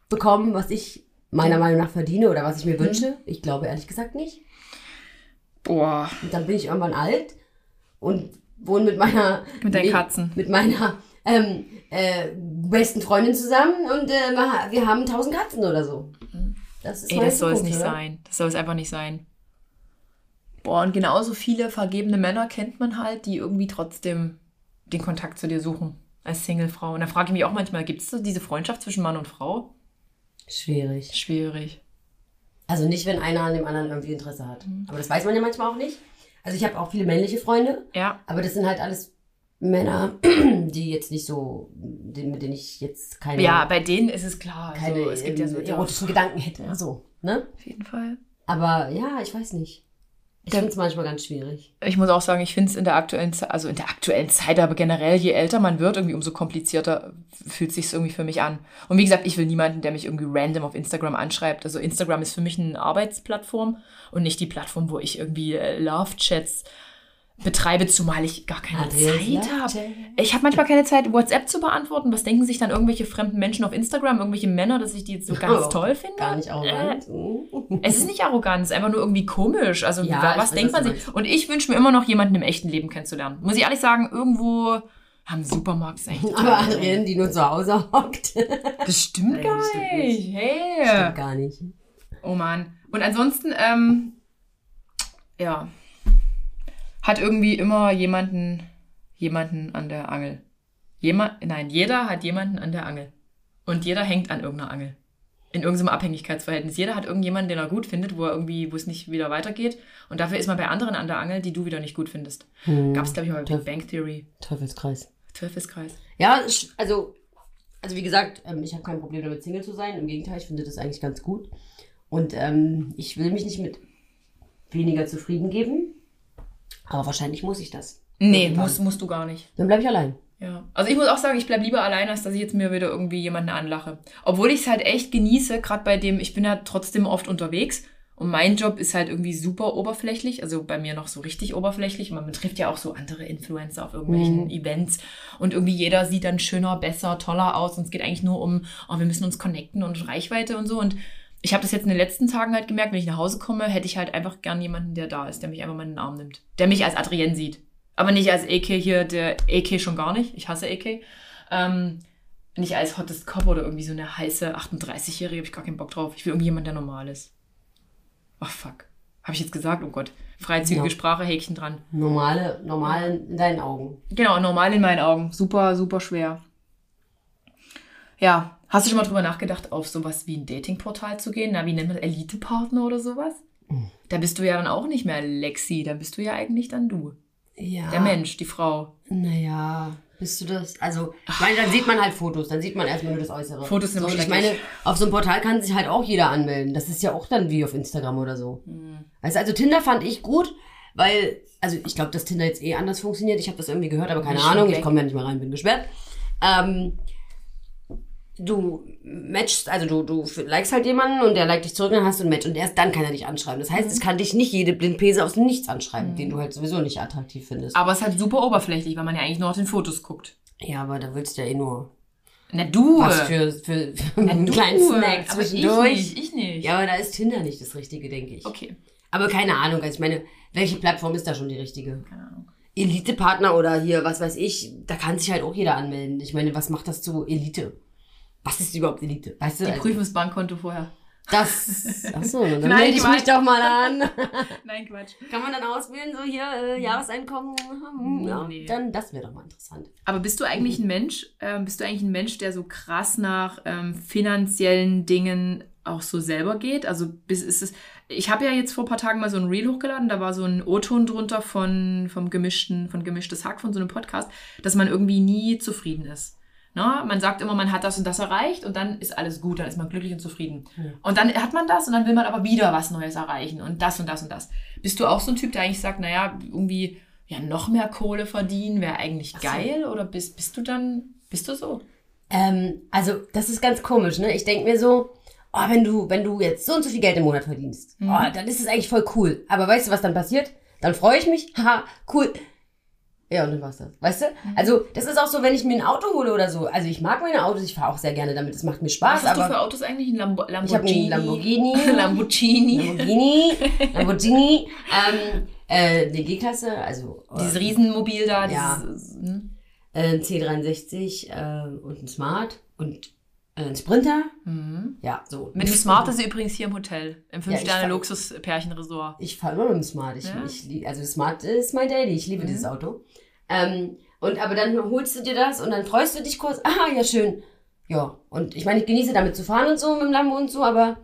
bekommen, was ich meiner Meinung nach verdiene oder was ich Mhm. mir wünsche? Ich glaube ehrlich gesagt nicht. Boah. Und dann bin ich irgendwann alt und wohne mit meiner Mit deinen Katzen. mit meiner ähm, äh, besten Freundin zusammen und äh, wir haben tausend Katzen oder so. Das ist Ey, das soll es nicht oder? sein. Das soll es einfach nicht sein. Boah, und genauso viele vergebene Männer kennt man halt, die irgendwie trotzdem den Kontakt zu dir suchen. Als Singlefrau. Und da frage ich mich auch manchmal, gibt es so diese Freundschaft zwischen Mann und Frau? Schwierig. Schwierig. Also nicht, wenn einer an dem anderen irgendwie Interesse hat. Mhm. Aber das weiß man ja manchmal auch nicht. Also ich habe auch viele männliche Freunde, Ja. aber das sind halt alles Männer, die jetzt nicht so, mit denen ich jetzt keine, Ja, bei denen ist es klar. Also, keine es gibt ja so erotischen Gedanken hätte. Ja. So, ne? Auf jeden Fall. Aber ja, ich weiß nicht. Ich finde es manchmal ganz schwierig. Ich muss auch sagen, ich finde es in der aktuellen Zeit, also in der aktuellen Zeit, aber generell, je älter man wird, irgendwie umso komplizierter fühlt sich irgendwie für mich an. Und wie gesagt, ich will niemanden, der mich irgendwie random auf Instagram anschreibt. Also Instagram ist für mich eine Arbeitsplattform und nicht die Plattform, wo ich irgendwie äh, Love-Chats betreibe, zumal ich gar keine Adrians Zeit habe. Ich habe manchmal keine Zeit, WhatsApp zu beantworten. Was denken sich dann irgendwelche fremden Menschen auf Instagram, irgendwelche Männer, dass ich die jetzt so ganz Oh, toll finde? Gar nicht arrogant. Äh, es ist nicht arrogant, es ist einfach nur irgendwie komisch. Also Ja, was denkt man sich? Und ich wünsche mir immer noch jemanden im echten Leben kennenzulernen. Muss ich ehrlich sagen, irgendwo am Supermarkt ist echt. Aber Adrian, die nur zu Hause hockt. Das stimmt Nein, gar stimmt nicht. Stimmt Hey. gar nicht. Oh Mann. Und ansonsten, ähm, ja, hat irgendwie immer jemanden, jemanden an der Angel. Jemand, nein, jeder hat jemanden an der Angel. Und jeder hängt an irgendeiner Angel. In irgendeinem Abhängigkeitsverhältnis. Jeder hat irgendjemanden, den er gut findet, wo er irgendwie, wo es nicht wieder weitergeht. Und dafür ist man bei anderen an der Angel, die du wieder nicht gut findest. Hm. Gab es, glaube ich, mal bei Big Bang Theory. Teufelskreis. Teufelskreis. Ja, also, also wie gesagt, ähm, ich habe kein Problem damit, Single zu sein. Im Gegenteil, ich finde das eigentlich ganz gut. Und ähm, ich will mich nicht mit weniger zufrieden geben. Aber wahrscheinlich muss ich das. Nee, Irgendwann. musst, musst du gar nicht. Dann bleibe ich allein. Ja, also ich muss auch sagen, ich bleib lieber allein, als dass ich jetzt mir wieder irgendwie jemanden anlache. Obwohl ich es halt echt genieße, gerade bei dem, ich bin ja trotzdem oft unterwegs und mein Job ist halt irgendwie super oberflächlich, also bei mir noch so richtig oberflächlich. Man trifft ja auch so andere Influencer auf irgendwelchen Mhm. Events und irgendwie jeder sieht dann schöner, besser, toller aus und es geht eigentlich nur um, oh, wir müssen uns connecten und Reichweite und so und ich habe das jetzt in den letzten Tagen halt gemerkt, wenn ich nach Hause komme, hätte ich halt einfach gern jemanden, der da ist, der mich einfach mal in den Arm nimmt. Der mich als Adrienne sieht. Aber nicht als AK hier, der AK schon gar nicht. Ich hasse AK. Ähm, nicht als Hottest Cop oder irgendwie so eine heiße 38-Jährige, habe ich gar keinen Bock drauf. Ich will irgendjemand, der normal ist. Ach fuck. Habe ich jetzt gesagt? Oh Gott. Freizügige Ja. Sprache, Häkchen dran. Normale, normal in deinen Augen. Genau, normal in meinen Augen. Super, super schwer. Ja, hast du schon mal drüber nachgedacht, auf sowas wie ein Datingportal zu gehen? Na, wie nennt man das? Elite-Partner oder sowas? Da bist du ja dann auch nicht mehr Lexi, da bist du ja eigentlich dann du. Ja. Der Mensch, die Frau. Naja, bist du das? Also, ich meine, dann sieht man halt Fotos, dann sieht man erstmal nur das Äußere. Fotos sind so, Ich meine, auf so einem Portal kann sich halt auch jeder anmelden. Das ist ja auch dann wie auf Instagram oder so. Hm. Also, also Tinder fand ich gut, weil, also ich glaube, dass Tinder jetzt eh anders funktioniert. Ich habe das irgendwie gehört, aber keine schon Ahnung. Ich komme ja nicht mal rein, bin gesperrt. Ähm, du matchst, also du, du likest halt jemanden und der liked dich zurück, dann hast du ein Match und erst dann kann er dich anschreiben. Das Mhm. heißt, es kann dich nicht jede Blindpese aus dem Nichts anschreiben, den du halt sowieso nicht attraktiv findest. Aber es ist halt super oberflächlich, weil man ja eigentlich nur auf den Fotos guckt. Ja, aber da willst du ja eh nur Na du! was für, für, für Na, einen du. kleinen Snack Aber zwischendurch. Ich nicht, ich nicht. Ja, aber da ist Tinder nicht das Richtige, denke ich. Okay, Aber keine Ahnung, also ich meine, welche Plattform ist da schon die richtige? keine Ahnung. Elite-Partner oder hier, was weiß ich, da kann sich halt auch jeder anmelden. Ich meine, was macht das zu Elite? Was ist überhaupt Elite? Weißt du? Die also, prüfen das Bankkonto vorher. das. Achso, dann Nein, melde ich mich war- doch mal an. Nein, Quatsch. kann man dann auswählen, so hier, äh, Jahreseinkommen? Hm, Ja, Nee. dann, das wäre doch mal interessant. Aber bist du eigentlich ein Mensch, ähm, bist du eigentlich ein Mensch, der so krass nach ähm, finanziellen Dingen auch so selber geht? Also bis, ist es, ich habe ja jetzt vor ein paar Tagen mal so ein Reel hochgeladen, da war so ein O-Ton drunter von, vom gemischten, von gemischtes Hack, von so einem Podcast, dass man irgendwie nie zufrieden ist. Ne? Man sagt immer, man hat das und das erreicht und dann ist alles gut, dann ist man glücklich und zufrieden. Ja. Und dann hat man das und dann will man aber wieder was Neues erreichen und das und das und das. Bist du auch so ein Typ, der eigentlich sagt, naja, irgendwie ja noch mehr Kohle verdienen wäre eigentlich so. geil oder bist, bist du dann, bist du so? Ähm, also, das ist ganz komisch, ne? Ich denke mir so, oh, wenn du, wenn du jetzt so und so viel Geld im Monat verdienst, Mhm. oh, dann ist es eigentlich voll cool. Aber weißt du, was dann passiert? Dann freue ich mich, haha, cool. Ja, und dann war's das. Weißt du? Mhm. Also, das ist auch so, wenn ich mir ein Auto hole oder so. Also, ich mag meine Autos, ich fahre auch sehr gerne damit, es macht mir Spaß, Was hast du aber für Autos eigentlich? Ein Lambo ich habe einen Lamborghini? Lamborghini. Lamborghini. Lamborghini. Lamborghini. ähm, äh, die G-Klasse, also äh, Dieses Riesenmobil da. Ja. Dieses, hm? äh, ein C63 äh, und ein Smart und ein Sprinter. Mhm. Ja, so. Mit dem Smart ist sie übrigens hier im Hotel. Im Ja, ich fahre immer mit dem Smart. Ich, Ja. ich, also Smart ist mein Daily. Ich liebe Mhm. dieses Auto. Ähm, und aber dann holst du dir das und dann freust du dich kurz. Ah, ja, schön. Ja. Und ich meine, ich genieße damit zu fahren und so mit dem Lambo und so, aber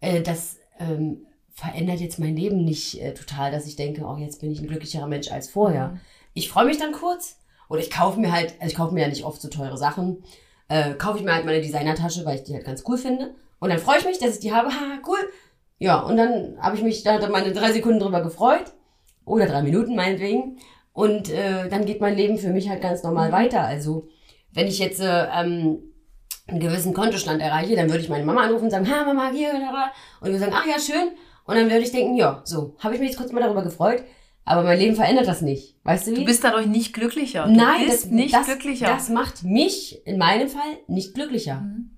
äh, das ähm, verändert jetzt mein Leben nicht äh, total, dass ich denke, oh, jetzt bin ich ein glücklicherer Mensch als vorher. Mhm. Ich freue mich dann kurz. Oder ich kaufe mir halt, also ich kaufe mir ja nicht oft so teure Sachen. Äh, kaufe ich mir halt meine Designertasche, weil ich die halt ganz cool finde. Und dann freue ich mich, dass ich die habe. Ha, cool. Ja, und dann habe ich mich da meine drei Sekunden drüber gefreut. Oder drei Minuten meinetwegen. Und äh, dann geht mein Leben für mich halt ganz normal weiter. Also, wenn ich jetzt äh, ähm, einen gewissen Kontostand erreiche, dann würde ich meine Mama anrufen und sagen, ha, Mama, hier, da, da. Und wir sagen, ach ja, schön. Und dann würde ich denken, ja, so, habe ich mich jetzt kurz mal darüber gefreut. Aber mein Leben verändert das nicht. Weißt du wie? Du bist dadurch nicht glücklicher. Du Nein, bist das, nicht das, glücklicher. Das macht mich in meinem Fall nicht glücklicher. Mhm.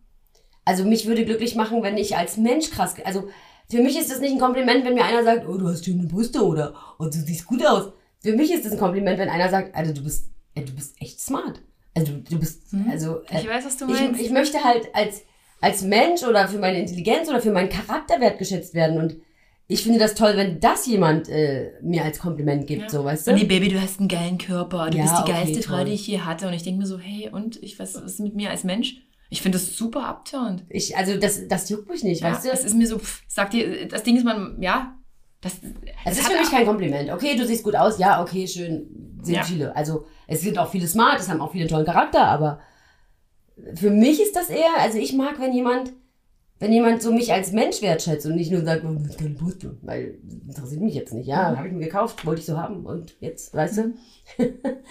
Also mich würde glücklich machen, wenn ich als Mensch krass. Also für mich ist das nicht ein Kompliment, wenn mir einer sagt, oh, du hast schöne Brüste oder oh, du siehst gut aus. Für mich ist es ein Kompliment, wenn einer sagt, also du bist, äh, du bist echt smart. Also du, du bist, Mhm. also äh, ich weiß, was du meinst. ich, ich möchte halt als, als Mensch oder für meine Intelligenz oder für meinen Charakter wertgeschätzt werden und ich finde das toll, wenn das jemand äh, mir als Kompliment gibt, Ja. so, weißt du? Und die Baby, du hast einen geilen Körper, du Ja, bist die okay, geilste Frau, die ich je hatte. Und ich denke mir so, hey, und ich was, was ist mit mir als Mensch? Ich finde das super abturnt. Ich, also das, das juckt mich nicht, Ja, weißt du? es ist mir so, pff, sag dir, das Ding ist man, ja, das, Es ist für mich kein Kompliment. Okay, du siehst gut aus, ja, okay, schön, sind Ja. viele. Also es sind auch viele smart, es haben auch viele tollen Charakter, aber für mich ist das eher, also ich mag, wenn jemand, wenn jemand so mich als Mensch wertschätzt und nicht nur sagt, oh, das ist keine Brüste, weil interessiert mich jetzt nicht. Ja, habe ich mir gekauft, wollte ich so haben und jetzt, weißt du?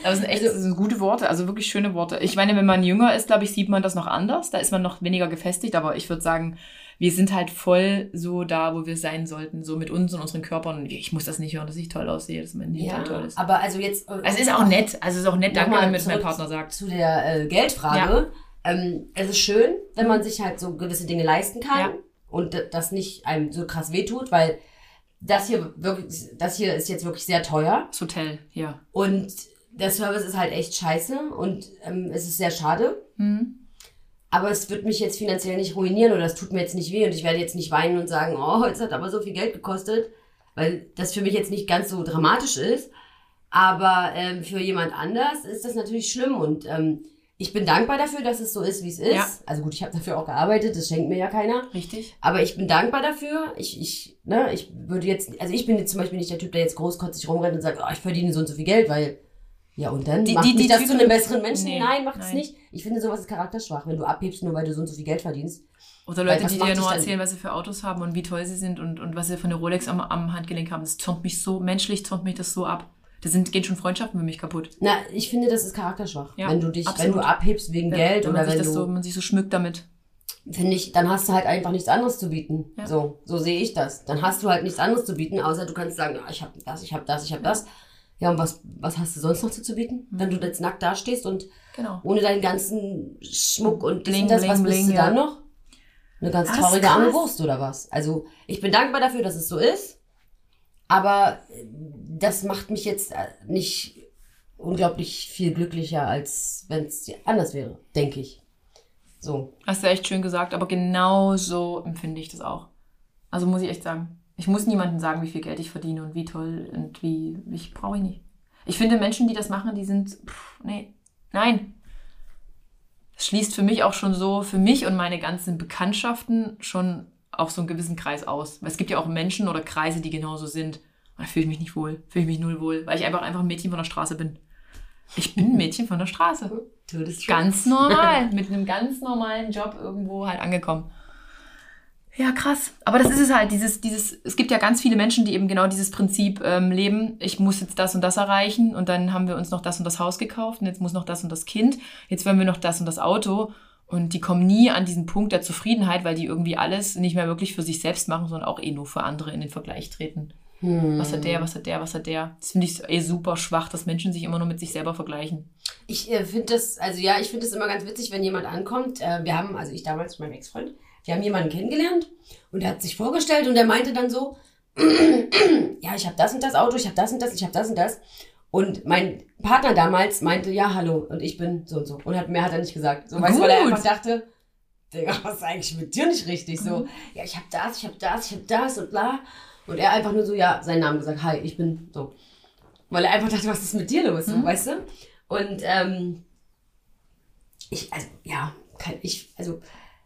Aber es sind echt Also- das sind gute Worte, also wirklich schöne Worte. Ich meine, wenn man jünger ist, glaube ich, sieht man das noch anders. Da ist man noch weniger gefestigt, aber ich würde sagen, wir sind halt voll so da, wo wir sein sollten, so mit uns und unseren Körpern. Und ich muss das nicht hören, dass ich toll aussehe, dass mein Hintern toll ist. aber also jetzt. äh, Also es ist auch nett, also es ist auch nett, danke, wenn mir das mein Partner sagt. Zu der äh, Geldfrage. Ähm, es ist schön, wenn man sich halt so gewisse Dinge leisten kann. Ja. und das nicht einem so krass wehtut, weil das hier wirklich, das hier ist jetzt wirklich sehr teuer Das Hotel, ja. und der Service ist halt echt scheiße und ähm, es ist sehr schade. Hm. Aber es wird mich jetzt finanziell nicht ruinieren oder es tut mir jetzt nicht weh und ich werde jetzt nicht weinen und sagen, oh, es hat aber so viel Geld gekostet, weil das für mich jetzt nicht ganz so dramatisch ist. Aber ähm, für jemand anders ist das natürlich schlimm und ähm, ich bin dankbar dafür, dass es so ist, wie es ist. Ja. Also gut, ich habe dafür auch gearbeitet, das schenkt mir ja keiner. Richtig. Aber ich bin dankbar dafür. Ich, ich, ne, ich würde jetzt, also ich bin jetzt zum Beispiel nicht der Typ, der jetzt großkotzig rumrennt und sagt, oh, ich verdiene so und so viel Geld, weil, ja und dann? Die- macht die- mich die das Typen- zu einem besseren Menschen? Nee, nein, macht es nicht. Ich finde, sowas ist charakterschwach, wenn du abhebst, nur weil du so und so viel Geld verdienst. Oder Leute, die dir nur erzählen, was sie für Autos haben und wie toll sie sind und, und was sie für eine Rolex am, am Handgelenk haben. Das turnt mich so, menschlich turnt mich das so ab. Da sind, gehen schon Freundschaften für mich kaputt. Na, ich finde, das ist charakterschwach. Ja, wenn du dich, absolut. wenn du abhebst wegen Ja, Geld wenn oder wenn du, so, man sich so schmückt damit. finde ich, dann hast du halt einfach nichts anderes zu bieten. Ja. So, so sehe ich das. Dann hast du halt nichts anderes zu bieten, außer du kannst sagen, ah, ich habe das, ich habe das, ich habe das. Ja, und was, was hast du sonst noch zu bieten? Mhm. Wenn du jetzt nackt dastehst und Genau. ohne deinen ganzen Schmuck und Bling, das, was bling, bist du bling, dann ja. noch? Eine ganz Das traurige arme. Wurst oder was? Also, ich bin dankbar dafür, dass es so ist, aber äh, das macht mich jetzt äh, nicht unglaublich viel glücklicher, als wenn es anders wäre, denke ich. So. Hast du echt schön gesagt, aber genau so empfinde ich das auch. Also muss ich echt sagen. Ich muss niemandem sagen, wie viel Geld ich verdiene und wie toll und wie. Ich brauche ich nicht. Ich finde Menschen, die das machen, die sind. Pff, nee. Nein. Das schließt für mich auch schon so, für mich und meine ganzen Bekanntschaften schon auf so einen gewissen Kreis aus. Weil es gibt ja auch Menschen oder Kreise, die genauso sind. Und da fühle ich mich nicht wohl. Fühle ich mich null wohl. Weil ich einfach einfach ein Mädchen von der Straße bin. Ich bin ein Mädchen von der Straße. Ganz normal, mit einem ganz normalen Job irgendwo halt angekommen. Ja, krass. Aber das ist es halt, dieses, dieses, es gibt ja ganz viele Menschen, die eben genau dieses Prinzip ähm, leben. Ich muss jetzt das und das erreichen und dann haben wir uns noch das und das Haus gekauft und jetzt muss noch das und das Kind. Jetzt wollen wir noch das und das Auto. Und die kommen nie an diesen Punkt der Zufriedenheit, weil die irgendwie alles nicht mehr wirklich für sich selbst machen, sondern auch eh nur für andere in den Vergleich treten. Hm. Was hat der, was hat der, was hat der? Das finde ich eh super schwach, dass Menschen sich immer nur mit sich selber vergleichen. Ich äh, finde das, also ja, ich finde es immer ganz witzig, wenn jemand ankommt. Äh, wir haben, also ich damals mit meinem Ex-Freund, wir haben jemanden kennengelernt und er hat sich vorgestellt und er meinte dann so, ja, ich habe das und das Auto, ich habe das und das, ich habe das und das. Und mein Partner damals meinte, ja, hallo, und ich bin so und so. Und hat, mehr hat er nicht gesagt. So, weißt weil er einfach dachte, Digga, was ist eigentlich mit dir nicht richtig? So, ja, ich habe das, ich habe das, ich habe das und bla. Und er einfach nur so, ja, seinen Namen gesagt, hi, ich bin so. Weil er einfach dachte, was ist mit dir los, Mhm. weißt du? Und ähm, ich, also, ja, kann ich, also,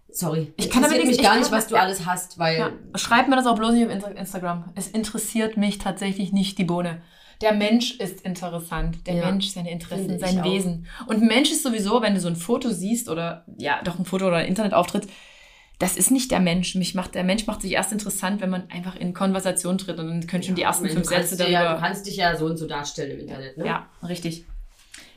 sorry. Ich kann damit mich gar ich nicht, was du alles hast, weil Ja. Schreibt mir das auch bloß nicht auf Insta- Instagram. Es interessiert mich tatsächlich nicht die Bohne. Der Mensch ist interessant. Der Ja, Mensch, seine Interessen, sein auch. Wesen. Und ein Mensch ist sowieso, wenn du so ein Foto siehst oder ja, doch ein Foto oder ein Internetauftritt, das ist nicht der Mensch. Mich macht, der Mensch macht sich erst interessant, wenn man einfach in Konversation tritt und dann können schon die ersten fünf Sätze dir ja, du darüber. kannst dich ja so und so darstellen im Internet, ne? Ja, richtig.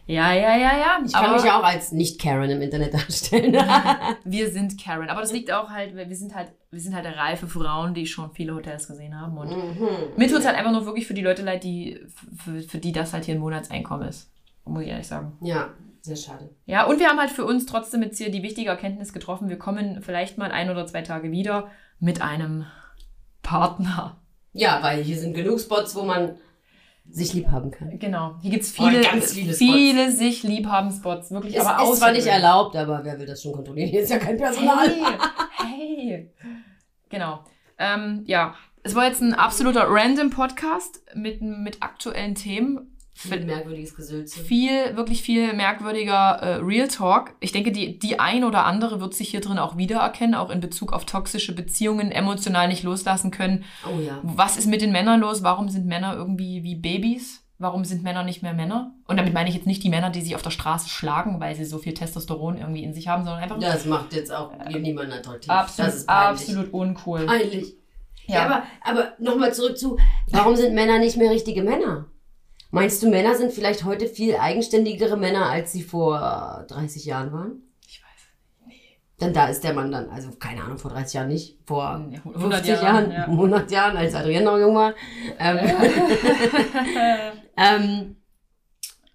Ja, ja, ja, ja. Ich kann mich ja auch als Nicht-Karen im Internet darstellen. wir sind Karen. Aber das liegt auch halt, wir sind halt, wir sind halt reife Frauen, die schon viele Hotels gesehen haben. Und Mhm. mir tut es halt einfach nur wirklich für die Leute leid, die, für, für die das halt hier ein Monatseinkommen ist. Muss ich ehrlich sagen. ja, sehr schade. Ja, und wir haben halt für uns trotzdem jetzt hier die wichtige Erkenntnis getroffen. Wir kommen vielleicht mal ein oder zwei Tage wieder mit einem Partner. Ja, weil hier sind genug Spots, wo man sich lieb haben kann. Genau. Hier gibt's Oh, viele, ganz viele viele, sich liebhaben Spots. Wirklich, Es aber ist zwar nicht erlaubt, aber wer will das schon kontrollieren? Hier ist ja kein Personal. Hey, hey. Genau. Ähm, ja, es war jetzt ein absoluter random Podcast mit, mit aktuellen Themen. Viel merkwürdiges Gesülze. Viel, wirklich viel merkwürdiger äh, Real Talk. Ich denke, die, die ein oder andere wird sich hier drin auch wiedererkennen, auch in Bezug auf toxische Beziehungen, emotional nicht loslassen können. Oh ja. Was ist mit den Männern los? Warum sind Männer irgendwie wie Babys? Warum sind Männer nicht mehr Männer? Und damit meine ich jetzt nicht die Männer, die sich auf der Straße schlagen, weil sie so viel Testosteron irgendwie in sich haben, sondern einfach Das macht jetzt auch niemanden attraktiv. absolut, das ist peinlich. absolut uncool. Peinlich. Ja, Ja. aber, aber nochmal zurück zu, warum sind Männer nicht mehr richtige Männer? Meinst du, Männer sind vielleicht heute viel eigenständigere Männer, als sie vor 30 Jahren waren? Ich weiß. Denn da ist der Mann dann, also keine Ahnung, vor 30 Jahren nicht, vor Ja, 50 100 Jahren, Jahren, ja. 100 Jahren, als Adrienne noch jung war. Ähm, ähm,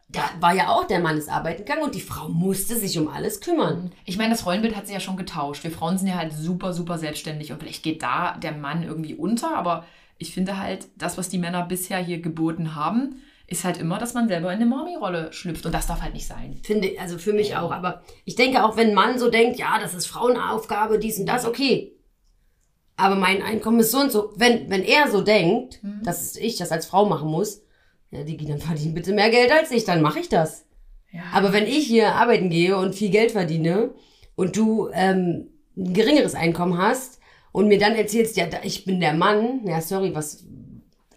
da war ja auch der Mann ist arbeiten gegangen und die Frau musste sich um alles kümmern. Ich meine, das Rollenbild hat sich ja schon getauscht. Wir Frauen sind ja halt super, super selbstständig und vielleicht geht da der Mann irgendwie unter, aber ich finde halt, das, was die Männer bisher hier geboten haben, ist halt immer, dass man selber in eine Mami-Rolle schlüpft und das darf halt nicht sein. Finde, also für mich auch. Aber ich denke auch, wenn ein Mann so denkt, ja, das ist Frauenaufgabe, dies und das, okay. Aber mein Einkommen ist so und so. Wenn, wenn er so denkt, dass ich das als Frau machen muss, ja, die dann verdienen bitte mehr Geld als ich, dann mache ich das. Ja. Aber wenn ich hier arbeiten gehe und viel Geld verdiene und du ähm, ein geringeres Einkommen hast und mir dann erzählst, ja, ich bin der Mann, ja, sorry, was,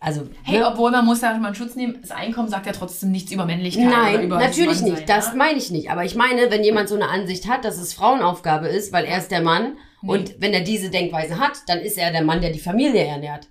also, Hey, ne? obwohl man muss ja mal einen Schutz nehmen, das Einkommen sagt ja trotzdem nichts über Männlichkeit oder Nein, über natürlich nicht. sein, das ja? meine ich nicht. Aber ich meine, wenn jemand so eine Ansicht hat, dass es Frauenaufgabe ist, weil er ist der Mann und wenn er diese Denkweise hat, dann ist er der Mann, der die Familie ernährt.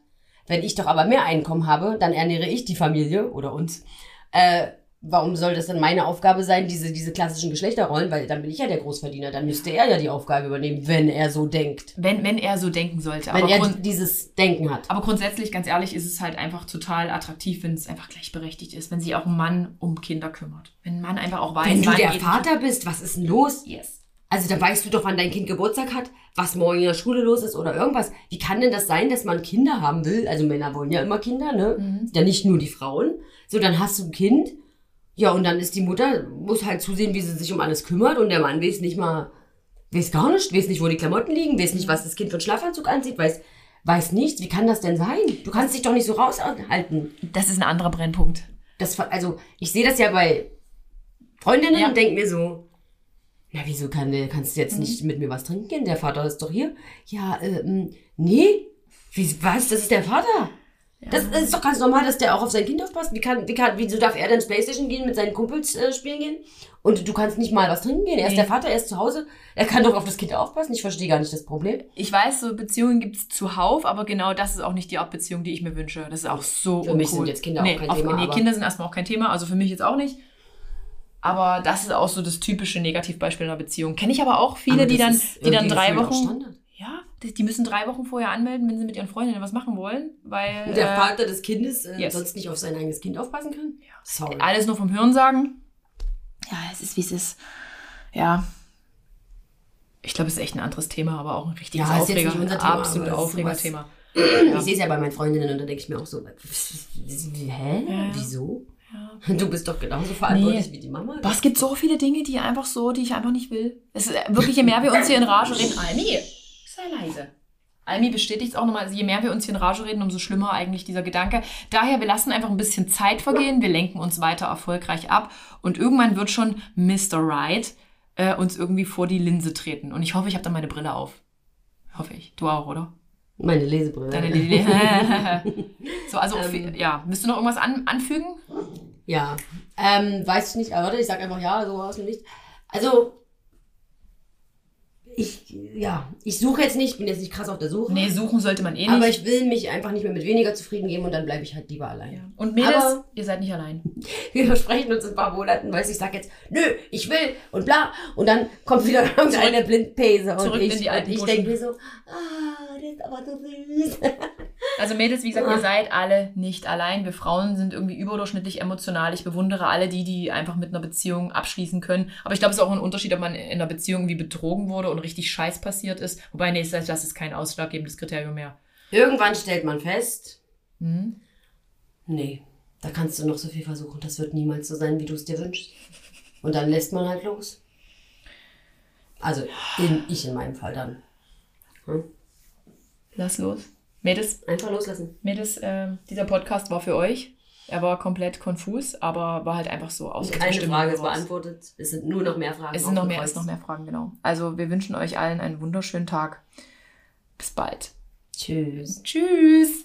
Wenn ich doch aber mehr Einkommen habe, dann ernähre ich die Familie oder uns. Äh, warum soll das dann meine Aufgabe sein, diese, diese klassischen Geschlechterrollen? Weil dann bin ich ja der Großverdiener. Dann müsste er ja die Aufgabe übernehmen, wenn er so denkt. Wenn, wenn er so denken sollte. Wenn aber, er dieses Denken hat. aber grundsätzlich, ganz ehrlich, ist es halt einfach total attraktiv, wenn es einfach gleichberechtigt ist, wenn sich auch ein Mann um Kinder kümmert. Wenn ein Mann einfach auch weiß, Wenn du der Vater bist, was ist denn los? Yes. Also da weißt du doch, wann dein Kind Geburtstag hat, was morgen in der Schule los ist oder irgendwas. Wie kann denn das sein, dass man Kinder haben will? Also Männer wollen ja immer Kinder, ne? Mhm. Ja, nicht nur die Frauen. So, dann hast du ein Kind. Ja, und dann ist die Mutter, muss halt zusehen, wie sie sich um alles kümmert und der Mann weiß nicht mal, weiß gar nicht, weiß nicht, wo die Klamotten liegen, weiß nicht, was das Kind für einen Schlafanzug anzieht, weiß, weiß nichts. Wie kann das denn sein? Du kannst dich doch nicht so raushalten. Das ist ein anderer Brennpunkt. Das, also, ich sehe das ja bei Freundinnen Ja. und denke mir so, na, wieso kann, kannst du jetzt nicht mit mir was trinken gehen? Der Vater ist doch hier. Ja, ähm, nee. Wie, was? Das ist der Vater. Das ist doch ganz normal, dass der auch auf sein Kind aufpasst. Wie kann, wie kann, wieso darf er denn ins Playstation gehen, mit seinen Kumpels äh, spielen gehen? Und du kannst nicht mal was trinken gehen. Er ist Nee. der Vater, er ist zu Hause. Er kann doch auf das Kind aufpassen. Ich verstehe gar nicht das Problem. Ich weiß, so Beziehungen gibt es zuhauf, aber genau das ist auch nicht die Art Beziehung, die ich mir wünsche. Das ist auch so Für mich sind jetzt Kinder auch nee, kein auf, Thema, Nee, Kinder sind erstmal auch kein Thema, also für mich jetzt auch nicht. Aber das ist auch so das typische Negativbeispiel einer Beziehung. Kenne ich aber auch viele, Aber die dann, die dann drei auch Wochen. Ja, die, müssen drei Wochen vorher anmelden, wenn sie mit ihren Freundinnen was machen wollen, weil Der äh, Vater des Kindes äh, yes. sonst nicht auf sein eigenes Kind aufpassen kann? Sorry. alles nur vom Hören sagen. Ja, es ist wie es ist. Ja. Ich glaube, es ist echt ein anderes Thema, aber auch ein richtiges Ja, ist jetzt Aufreger. nicht unser Thema, Absolut Aufregerthema. Ich sehe es ja bei meinen Freundinnen und da denke ich mir auch so, hä? Ja. Wieso? Du bist doch genauso verantwortlich Nee. wie die Mama. Aber es gibt so viele Dinge, die einfach so, die ich einfach nicht will. Es ist wirklich, je mehr wir uns hier in Rage reden, Almi, sei leise. Almi bestätigt es auch nochmal, also je mehr wir uns hier in Rage reden, umso schlimmer eigentlich dieser Gedanke. Daher, wir lassen einfach ein bisschen Zeit vergehen, wir lenken uns weiter erfolgreich ab und irgendwann wird schon Mr. Right äh, uns irgendwie vor die Linse treten. Und ich hoffe, ich habe dann meine Brille auf. Hoffe ich. Du auch, oder? Meine Lesebrille. Deine Lili. so, also, Ähm. ja. Willst du noch irgendwas an, anfügen? Ja. Ähm, weiß ich nicht, aber warte, ich sag einfach ja, so aus dem Nichts. Also, ich, ja, ich suche jetzt nicht, bin jetzt nicht krass auf der Suche. Nee, suchen sollte man eh nicht. aber ich will mich einfach nicht mehr mit weniger zufrieden geben und dann bleibe ich halt lieber allein. ja. Und Mädels, Aber- ihr seid nicht allein. Wir versprechen uns in ein paar Monaten, weil ich sag jetzt, nö, ich will und bla. Und dann kommt wieder irgendeine Blindpese und ich, in die alten und ich denke mir so, ah, das ist aber so süß. Also Mädels, wie gesagt, Ah. ihr seid alle nicht allein. Wir Frauen sind irgendwie überdurchschnittlich emotional. Ich bewundere alle die, die einfach mit einer Beziehung abschließen können. Aber ich glaube, es ist auch ein Unterschied, ob man in einer Beziehung irgendwie betrogen wurde und richtig Scheiß passiert ist. Wobei, nee, das das ist kein ausschlaggebendes Kriterium mehr. Irgendwann stellt man fest, Hm? nee, da kannst du noch so viel versuchen. Das wird niemals so sein, wie du es dir wünschst. Und dann lässt man halt los. Also, in, ich in meinem Fall dann. Hm? Lass los. Mädels, Einfach loslassen. Mädels, äh, dieser Podcast war für euch. Er war komplett konfus, aber war halt einfach so aus keine Stimmung Frage ist beantwortet. Es sind nur noch mehr Fragen. Es sind noch mehr, es sind noch mehr Fragen, genau. Also wir wünschen euch allen einen wunderschönen Tag. Bis bald. Tschüss. Tschüss.